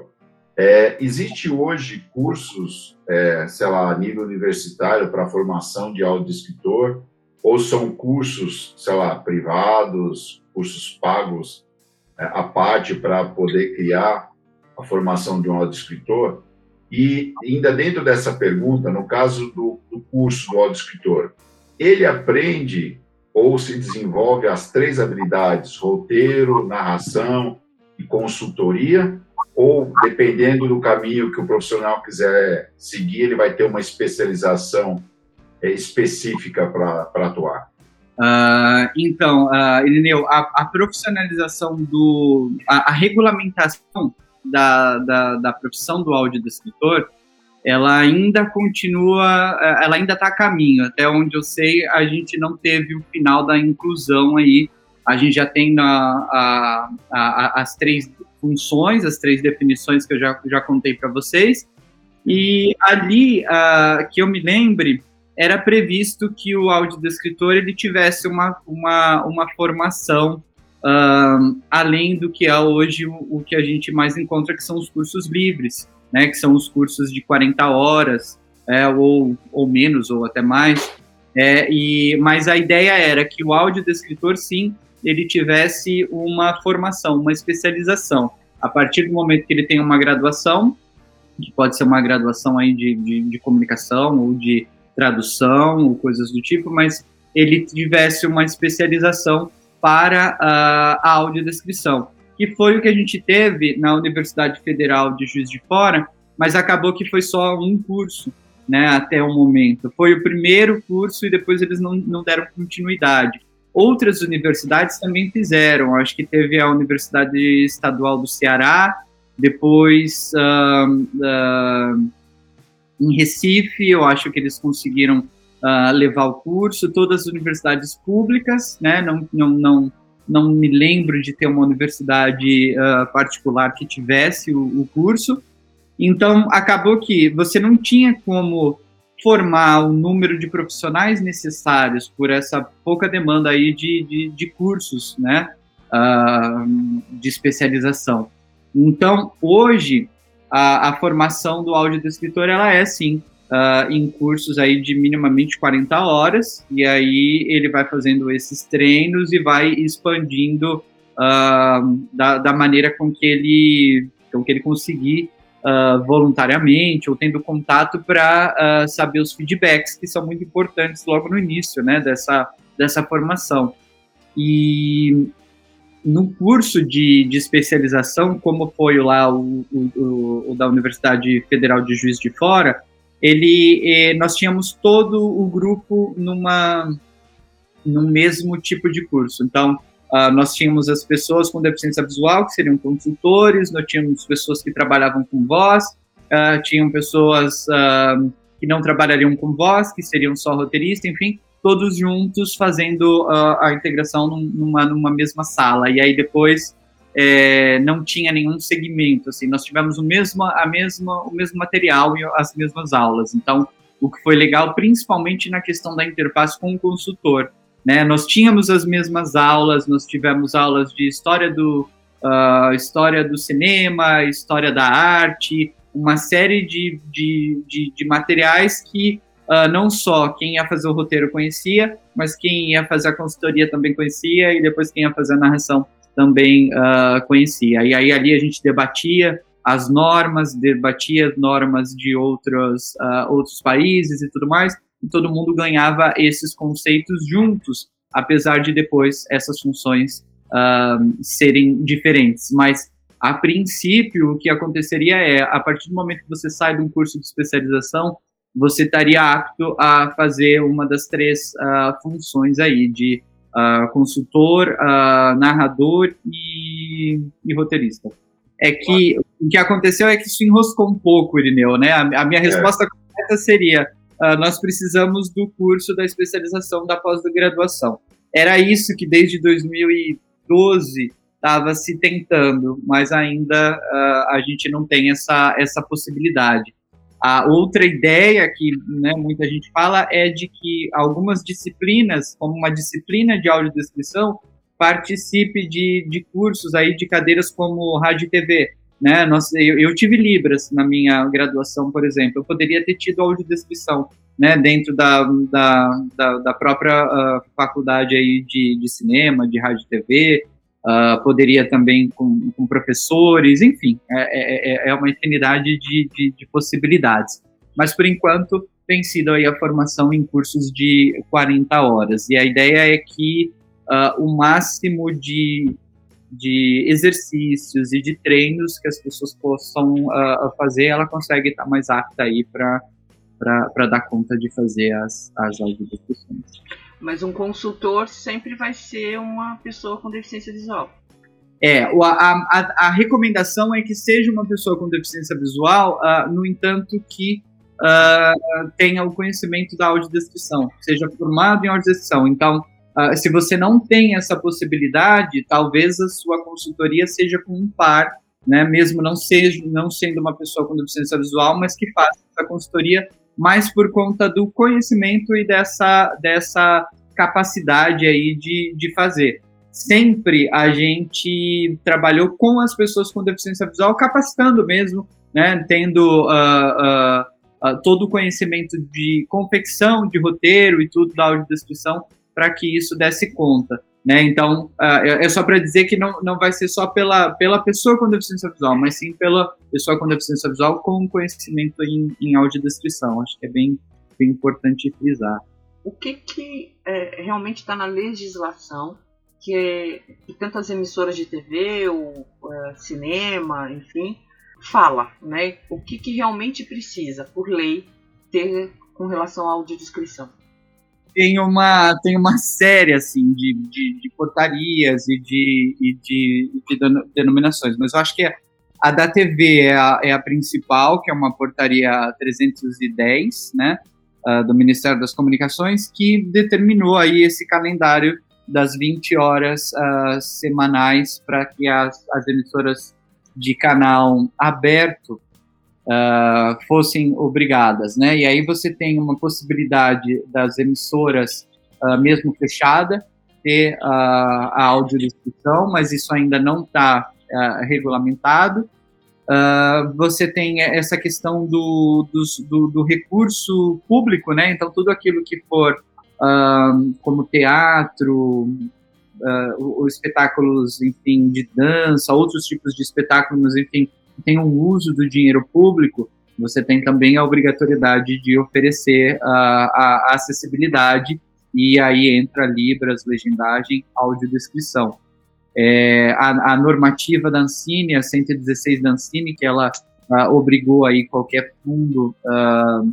E: é, existe hoje cursos, é, sei lá, a nível universitário para formação de audio-escritor, ou são cursos, sei lá, privados, cursos pagos é, à parte para poder criar a formação de um audio-escritor? E ainda dentro dessa pergunta, no caso do, do curso do audio-escritor, ele aprende ou se desenvolve as três habilidades, roteiro, narração e consultoria, ou dependendo do caminho que o profissional quiser seguir, ele vai ter uma especialização é, específica para atuar?
A: Uh, então, uh, Irineu, a, a profissionalização do. a, a regulamentação da, da, da, profissão do audiodescritor, ela ainda continua, eh, ela ainda está a caminho. Até onde eu sei, a gente não teve o final da inclusão aí. A gente já tem na, a, a, as três funções, as três definições que eu já, já contei para vocês. E ali, uh, que eu me lembre, era previsto que o audiodescritor ele tivesse uma, uma, uma formação uh, além do que é hoje o, o, que a gente mais encontra, que são os cursos livres, né, que são os cursos de 40 horas, é, ou, ou menos, ou até mais. É, e, mas a ideia era que o audiodescritor, sim, ele tivesse uma formação, uma especialização. A partir do momento que ele tem uma graduação, que pode ser uma graduação aí de, de, de comunicação ou de tradução ou coisas do tipo, mas ele tivesse uma especialização para uh, a audiodescrição, que foi o que a gente teve na Universidade Federal de Juiz de Fora, mas acabou que foi só um curso, né, até o momento. Foi o primeiro curso e depois eles não, não deram continuidade. Outras universidades também fizeram, acho que teve a Universidade Estadual do Ceará, depois uh, uh, em Recife, eu acho que eles conseguiram uh, levar o curso, todas as universidades públicas, né, não, não, não, não me lembro de ter uma universidade uh, particular que tivesse o, o, curso, então acabou que você não tinha como formar o número de profissionais necessários por essa pouca demanda aí de, de, de cursos, né, uh, de especialização. Então, hoje, a, a formação do audiodescritor, ela é, sim, uh, em cursos aí de minimamente 40 horas, e aí ele vai fazendo esses treinos e vai expandindo uh, da, da, maneira com que ele, com que ele conseguir uh, voluntariamente ou tendo contato para saber os feedbacks que são muito importantes logo no início, né, dessa, dessa formação. E no curso de, de especialização, como foi lá o, o, o, da Universidade Federal de Juiz de Fora, ele, eh, nós tínhamos todo o grupo numa, no mesmo tipo de curso. Então, uh, nós tínhamos as pessoas com deficiência visual, que seriam consultores, nós tínhamos pessoas que trabalhavam com voz, uh, tinham pessoas uh, que não trabalhariam com voz, que seriam só roteiristas, enfim, todos juntos fazendo a integração numa, numa mesma sala. E aí depois é, não tinha nenhum segmento, assim, nós tivemos o mesmo, a mesma, o mesmo material e as mesmas aulas. Então, o que foi legal, principalmente na questão da interface com o consultor, né? Nós tínhamos as mesmas aulas, nós tivemos aulas de história do uh, história do cinema, história da arte, uma série de, de, de, de materiais que uh, não só quem ia fazer o roteiro conhecia, mas quem ia fazer a consultoria também conhecia e depois quem ia fazer a narração também uh, conhecia. E aí ali a gente debatia as normas, debatia as normas de outros, uh, outros países e tudo mais, e todo mundo ganhava esses conceitos juntos, apesar de depois essas funções uh, serem diferentes. Mas, a princípio, o que aconteceria é, a partir do momento que você sai de um curso de especialização, você estaria apto a fazer uma das três uh, funções aí, de uh, consultor, uh, narrador e, e, roteirista. É que o que aconteceu é que isso enroscou um pouco, Irineu, né? A, a minha é. resposta correta seria: uh, nós precisamos do curso da especialização da pós-graduação. Era isso que desde 2012 estava se tentando, mas ainda a gente não tem essa, essa possibilidade. A outra ideia que né, muita gente fala é de que algumas disciplinas, como uma disciplina de audiodescrição, participe de, de cursos aí de cadeiras como rádio e TV. Né? Nossa, eu, eu, tive Libras na minha graduação, por exemplo. Eu poderia ter tido audiodescrição né, dentro da, da, da, da própria uh, faculdade aí de, de cinema, de rádio e TV, Uh, poderia também com, com professores, enfim, é, é, é, é uma infinidade de, de, de, possibilidades. Mas, por enquanto, tem sido aí a formação em cursos de 40 horas. E a ideia é que uh, o máximo de de exercícios e de treinos que as pessoas possam uh, fazer, ela consegue estar mais apta aí para dar conta de fazer as, as audiodescrições.
B: Mas um consultor sempre vai ser uma pessoa com deficiência visual.
A: É, a, a, a recomendação é que seja uma pessoa com deficiência visual, uh, no entanto que uh, tenha o conhecimento da audiodescrição, seja formado em audiodescrição. Então, uh, se você não tem essa possibilidade, talvez a sua consultoria seja com um par, né, mesmo não, seja, não sendo uma pessoa com deficiência visual, mas que faça essa consultoria mais por conta do conhecimento e dessa, dessa capacidade aí de, de fazer. Sempre a gente trabalhou com as pessoas com deficiência visual, capacitando mesmo, né, tendo uh, uh, todo o conhecimento de confecção, de roteiro e tudo da audiodescrição para que isso desse conta. Né? Então, uh, é só para dizer que não, não vai ser só pela, pela pessoa com deficiência visual, mas sim pela pessoa com deficiência visual com conhecimento em, em audiodescrição. Acho que é bem, bem importante frisar.
B: O que, que é, realmente está na legislação que, é, que tantas emissoras de TV, ou é, cinema, enfim, fala, né? O que, que realmente precisa, por lei, ter com relação à audiodescrição?
A: Tem uma, tem uma série assim, de, de, de portarias e de, e de, de denominações, mas eu acho que é, a da TV é a, é a principal, que é uma portaria 310, né? Uh, do Ministério das Comunicações, que determinou aí esse calendário das 20 horas uh, semanais para que as, as emissoras de canal aberto uh, fossem obrigadas, né? E aí você tem uma possibilidade das emissoras, uh, mesmo fechada, ter uh, a audiodescrição, mas isso ainda não está regulamentado. você tem essa questão do, do, do, do, recurso público, né? Então tudo aquilo que for como teatro, uh, os espetáculos, enfim, de dança, outros tipos de espetáculos, enfim, tem um uso do dinheiro público, você tem também a obrigatoriedade de oferecer a, a acessibilidade e aí entra Libras, legendagem, audiodescrição. É, a, a, normativa da Ancine, a 116 da Ancine, que ela uh, obrigou aí qualquer fundo, uh,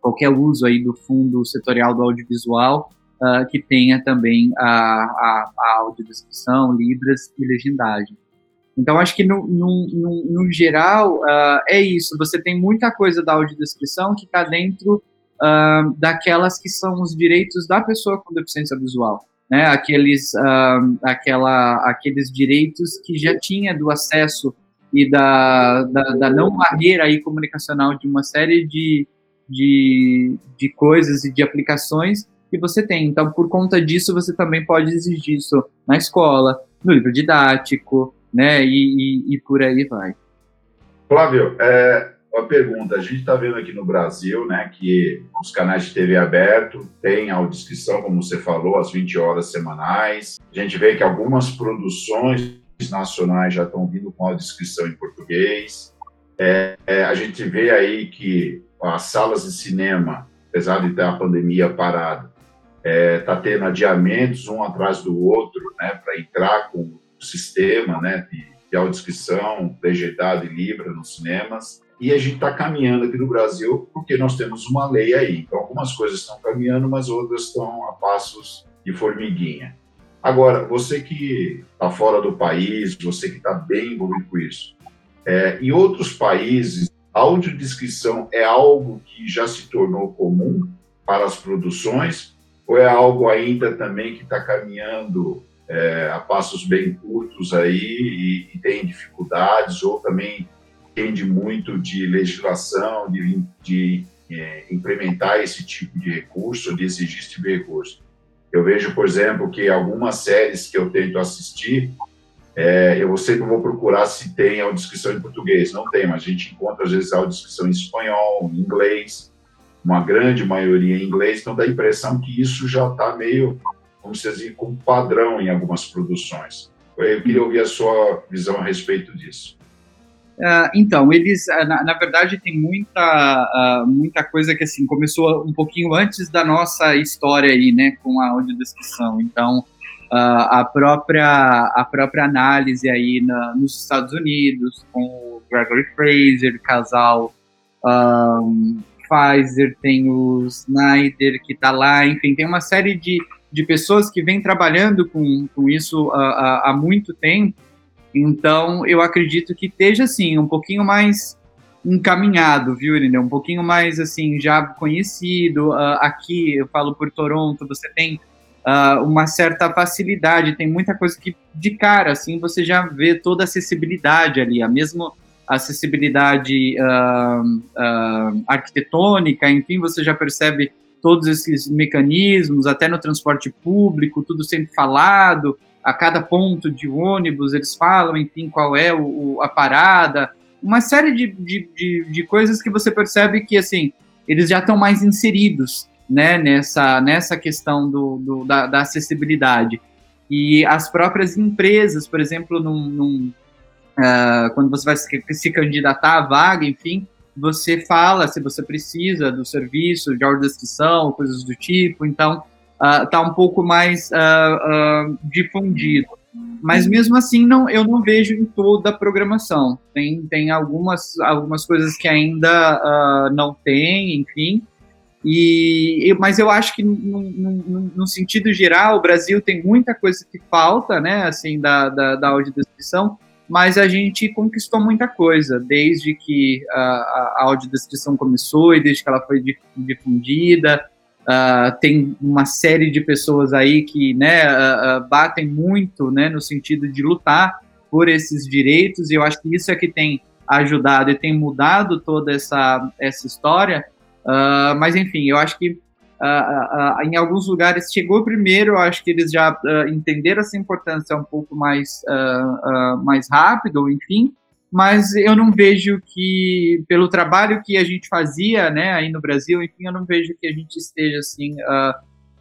A: qualquer uso aí do fundo setorial do audiovisual, uh, que tenha também a, a, a audiodescrição, libras e legendagem. Então, acho que no, no, no, no geral uh, é isso. Você tem muita coisa da audiodescrição que está dentro uh, daquelas que são os direitos da pessoa com deficiência visual. Né? Aqueles, uh, aquela, aqueles direitos que já tinha do acesso e da, da, da não barreira aí comunicacional de uma série de, de, de coisas e de aplicações que você tem. Então, por conta disso, você também pode exigir isso na escola, no livro didático, né? E, e, e por aí vai.
E: Flávio, é, uma pergunta. A gente está vendo aqui no Brasil, né, que os canais de TV aberto têm audiodescrição, como você falou, às 20 horas semanais. A gente vê que algumas produções nacionais já estão vindo com audiodescrição em português. É, é, a gente vê aí que as salas de cinema, apesar de ter a pandemia parada, está é, tá tendo adiamentos um atrás do outro, né, para entrar com sistema, né, de, de audiodescrição, legendado e Libra nos cinemas. E a gente está caminhando aqui no Brasil porque nós temos uma lei aí. Então, algumas coisas estão caminhando, mas outras estão a passos de formiguinha. Agora, você que está fora do país, você que está bem envolvido com isso, é, em outros países, a audiodescrição é algo que já se tornou comum para as produções ou é algo ainda também que está caminhando é, a passos bem curtos aí e, e, tem dificuldades, ou também depende muito de legislação, de, de é, implementar esse tipo de recurso, de exigir esse tipo recurso. Eu vejo, por exemplo, que algumas séries que eu tento assistir, é, eu sempre vou procurar se tem audiodescrição em português. Não tem, mas a gente encontra às vezes audiodescrição em espanhol, em inglês, uma grande maioria em inglês, então dá a impressão que isso já está meio, vamos dizer, como padrão em algumas produções. Eu queria ouvir a sua visão a respeito disso.
A: Uh, então, eles, uh, na, na, verdade, tem muita, uh, muita coisa que, assim, começou um pouquinho antes da nossa história aí, né, com a audiodescrição. Então, uh, a própria a própria análise aí na, nos Estados Unidos com o Gregory Fraser, casal um, Pfizer, tem o Snyder que está lá, enfim, tem uma série de, de pessoas que vem trabalhando com, com isso há, há muito tempo. Então, eu acredito que esteja assim um pouquinho mais encaminhado, viu, Irineu? Um pouquinho mais, assim, já conhecido. Uh, aqui, eu falo por Toronto, você tem uh, uma certa facilidade, tem muita coisa que, de cara, assim, você já vê toda a acessibilidade ali, a mesma acessibilidade uh, arquitetônica, enfim, você já percebe todos esses mecanismos, até no transporte público, tudo sempre falado, a cada ponto de ônibus eles falam, enfim, qual é o, a parada, uma série de, de, de, de coisas que você percebe que, assim, eles já estão mais inseridos, né, nessa, nessa questão do, do da, da, acessibilidade. E as próprias empresas, por exemplo, num, num uh, quando você vai se, se candidatar à vaga, enfim, você fala se você precisa do serviço de audiodescrição, coisas do tipo, então está uh, um pouco mais uh, difundido mas mesmo assim não, eu não vejo em toda a programação. Tem, tem algumas, algumas coisas que ainda uh, não tem, enfim. E, mas eu acho que no, no, no, sentido geral, o Brasil tem muita coisa que falta, né, assim, da, da, da audiodescrição, mas a gente conquistou muita coisa, desde que a, audiodescrição começou e desde que ela foi difundida, Uh, tem uma série de pessoas aí que né, uh, batem muito né, no sentido de lutar por esses direitos, e eu acho que isso é que tem ajudado e tem mudado toda essa, essa história. mas, enfim, eu acho que em alguns lugares chegou primeiro, eu acho que eles já entenderam essa importância um pouco mais, mais rápido, enfim, mas eu não vejo que, pelo trabalho que a gente fazia, né, aí no Brasil, enfim, eu não vejo que a gente esteja, assim, uh,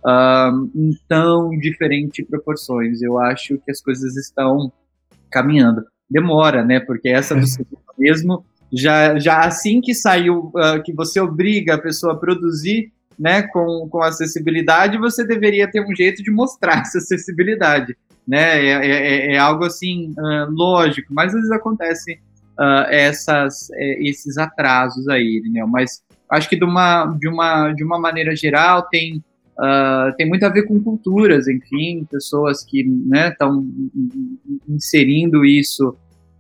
A: uh, em tão diferentes proporções. Eu acho que as coisas estão caminhando. Demora, né, porque essa do mesmo, já, já assim que saiu, uh, que você obriga a pessoa a produzir, né, com, com acessibilidade, você deveria ter um jeito de mostrar essa acessibilidade né? É, é, é, é algo assim uh, lógico, mas às vezes acontece uh, essas, é, esses atrasos aí, né? Mas acho que de uma, de uma, de uma maneira geral tem Uh, tem muito a ver com culturas, enfim, pessoas que estão né, inserindo isso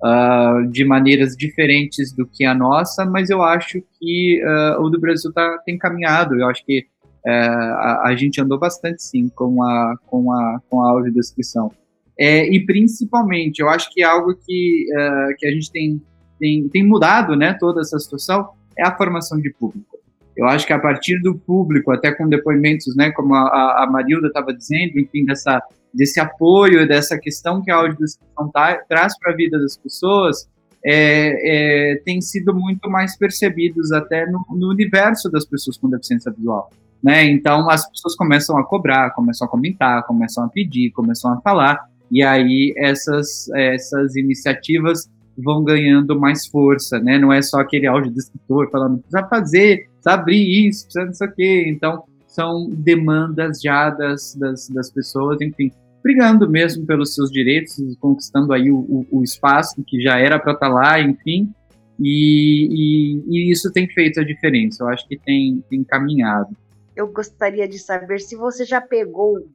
A: uh, de maneiras diferentes do que a nossa, mas eu acho que uh, o do Brasil tá, tem caminhado. Eu acho que é, a, a, gente andou bastante sim com a, com a, com a audiodescrição. É, e principalmente, eu acho que é algo que, uh, que a gente tem, tem, tem mudado, né, toda essa situação, é a formação de público. Eu acho que a partir do público, até com depoimentos, né, como a, a Marilda estava dizendo, enfim, dessa, desse apoio, dessa questão que a audiodescrição tá, traz para a vida das pessoas, é, é, tem sido muito mais percebidos até no, no universo das pessoas com deficiência visual. Né? Então as pessoas começam a cobrar, começam a comentar, começam a pedir, começam a falar, e aí essas, essas iniciativas vão ganhando mais força, né? Não é só aquele áudio do escritor falando, precisa fazer, precisa abrir isso, precisa não sei o quê. Então, são demandas já das, das, das pessoas, enfim, brigando mesmo pelos seus direitos, conquistando aí o, o, o espaço que já era para estar tá lá, enfim, e, e, e, isso tem feito a diferença, eu acho que tem, tem caminhado
C: eu gostaria de saber se você já pegou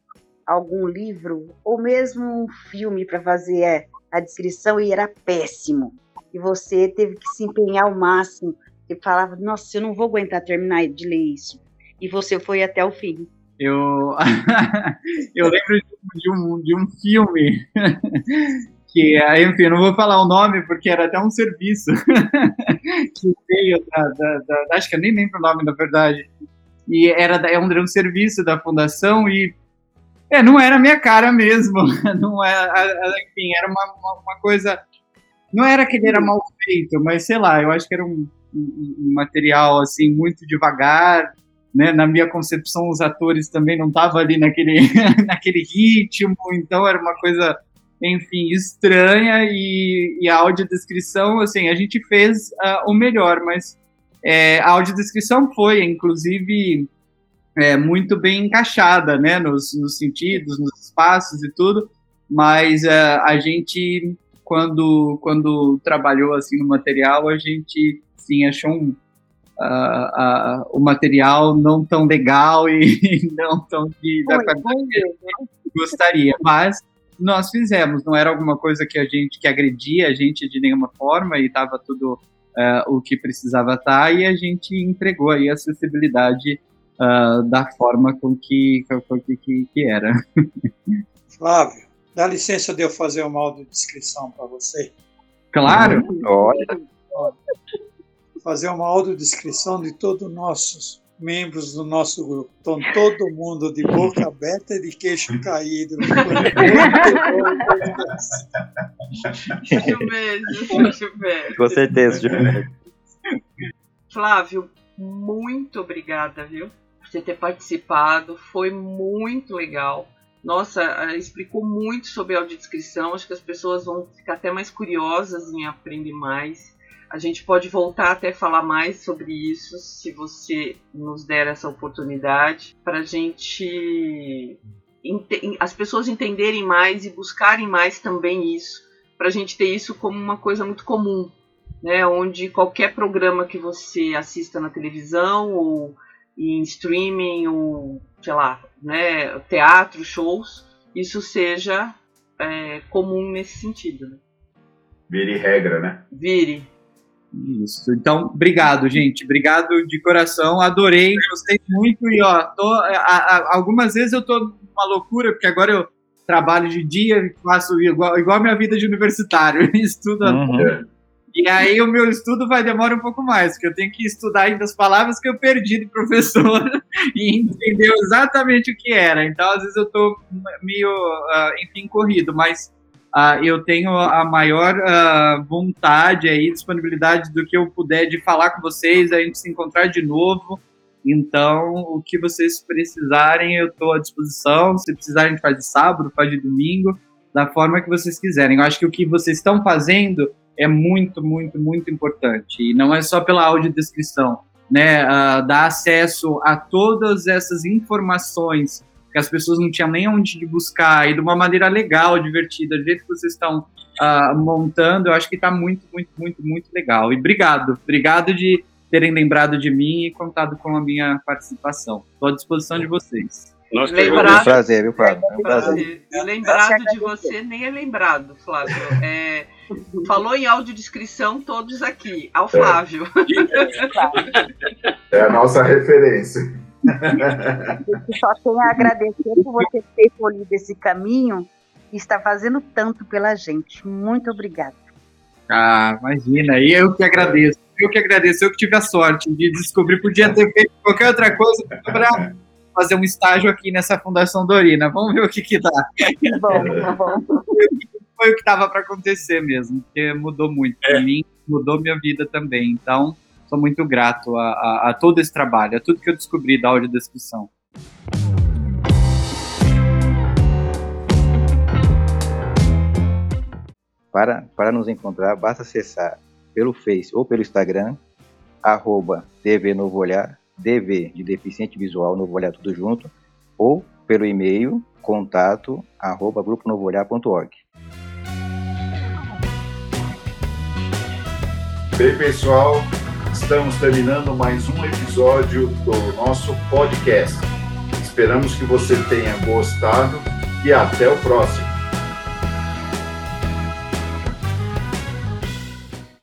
C: algum livro ou mesmo um filme para fazer a descrição e era péssimo. E você teve que se empenhar ao máximo e falava: Nossa, eu não vou aguentar terminar de ler isso. E você foi até o fim.
A: Eu, eu lembro de um, de um filme que, enfim, eu não vou falar o nome porque era até um serviço que veio da, da, da, acho que eu nem lembro o nome na verdade, e era, é um, um serviço da fundação e é, não era minha cara mesmo, não era, enfim, era uma, uma, uma, coisa, não era que ele era mal feito, mas sei lá, eu acho que era um, um material assim muito devagar, né? Na minha concepção, os atores também não estavam ali naquele, naquele ritmo, então era uma coisa, enfim, estranha e, e a audiodescrição, assim, a gente fez uh, o melhor, mas é, a audiodescrição foi, inclusive, é, muito bem encaixada, né, nos, nos, sentidos, nos os passos e tudo, mas uh, a gente, quando, quando trabalhou assim no material, a gente sim achou um, uh, uh, o material não tão legal e não tão de, da qualidade que a gente gostaria, mas nós fizemos, não era alguma coisa que a gente que agredia a gente de nenhuma forma e estava tudo uh, o que precisava estar tá, e a gente entregou aí a acessibilidade uh, da forma com que, com que, que, que era.
I: Flávio, dá licença de eu fazer uma audiodescrição para você.
A: Claro.
D: Olha.
I: Fazer uma audiodescrição de todos os nossos membros do nosso grupo. Estão todo mundo de boca aberta e de queixo caído.
B: deixa eu ver, deixa eu ver.
D: Com certeza, Gilberto.
B: Flávio, muito obrigada, viu? Por você ter participado. Foi muito legal. Nossa, eh, explicou muito sobre a audiodescrição. Acho que as pessoas vão ficar até mais curiosas em aprender mais. A gente pode voltar até falar mais sobre isso, se você nos der essa oportunidade, para a gente as pessoas entenderem mais e buscarem mais também isso, para a gente ter isso como uma coisa muito comum, né? Onde qualquer programa que você assista na televisão ou em streaming ou sei lá, né, teatro, shows, isso seja é, comum nesse sentido. Né?
E: Vire regra, né?
B: Vire.
A: Isso. Então, obrigado, gente. Obrigado de coração. Adorei, gostei muito. E, ó, tô, a, a, algumas vezes eu tô numa loucura, porque agora eu trabalho de dia, faço igual, igual a minha vida de universitário, estudo. Uhum. E aí o meu estudo vai demorar um pouco mais, porque eu tenho que estudar ainda as palavras que eu perdi do professor e entender exatamente o que era. Então, às vezes eu tô meio, uh, enfim, corrido, mas Uh, eu tenho a maior uh, vontade aí, disponibilidade do que eu puder de falar com vocês, a gente se encontrar de novo. Então, o que vocês precisarem, eu estou à disposição. Se precisarem, a gente faz de sábado, faz de domingo, da forma que vocês quiserem. Eu acho que o que vocês estão fazendo é muito, muito, muito importante. E não é só pela audiodescrição, né? Uh, dar acesso a todas essas informações que as pessoas não tinham nem onde buscar, e de uma maneira legal, divertida, do jeito que vocês estão uh, montando, eu acho que está muito, muito, muito, muito legal. E obrigado, obrigado de terem lembrado de mim e contado com a minha participação. Estou à disposição de vocês.
D: Nós lembrado, é um prazer, viu, Flávio? É um
B: prazer. Lembrado de você nem é lembrado, Flávio. É, falou em audiodescrição todos aqui, ao Flávio.
E: É, é a nossa referência.
C: Eu só tenho a agradecer por você ter escolhido esse caminho e estar fazendo tanto pela gente. Muito obrigada.
A: Ah, imagina, e eu que agradeço. Eu que agradeço, eu que tive a sorte de descobrir, podia ter feito qualquer outra coisa para fazer um estágio aqui nessa Fundação Dorina. Vamos ver o que que dá.
C: Bom, tá bom.
A: Foi o que estava para acontecer mesmo, porque mudou muito para é. mim, mudou minha vida também. Então, sou muito grato a, a, a todo esse trabalho, a tudo que eu descobri da audiodescrição.
D: Para, para nos encontrar, basta acessar pelo Face ou pelo Instagram, arroba TV Novo Olhar, DV de Deficiente Visual Novo Olhar tudo junto, ou pelo e-mail contato arroba gruponovoolhar.org.
E: Bem, pessoal, estamos terminando mais um episódio do nosso podcast. Esperamos que você tenha gostado e até o próximo.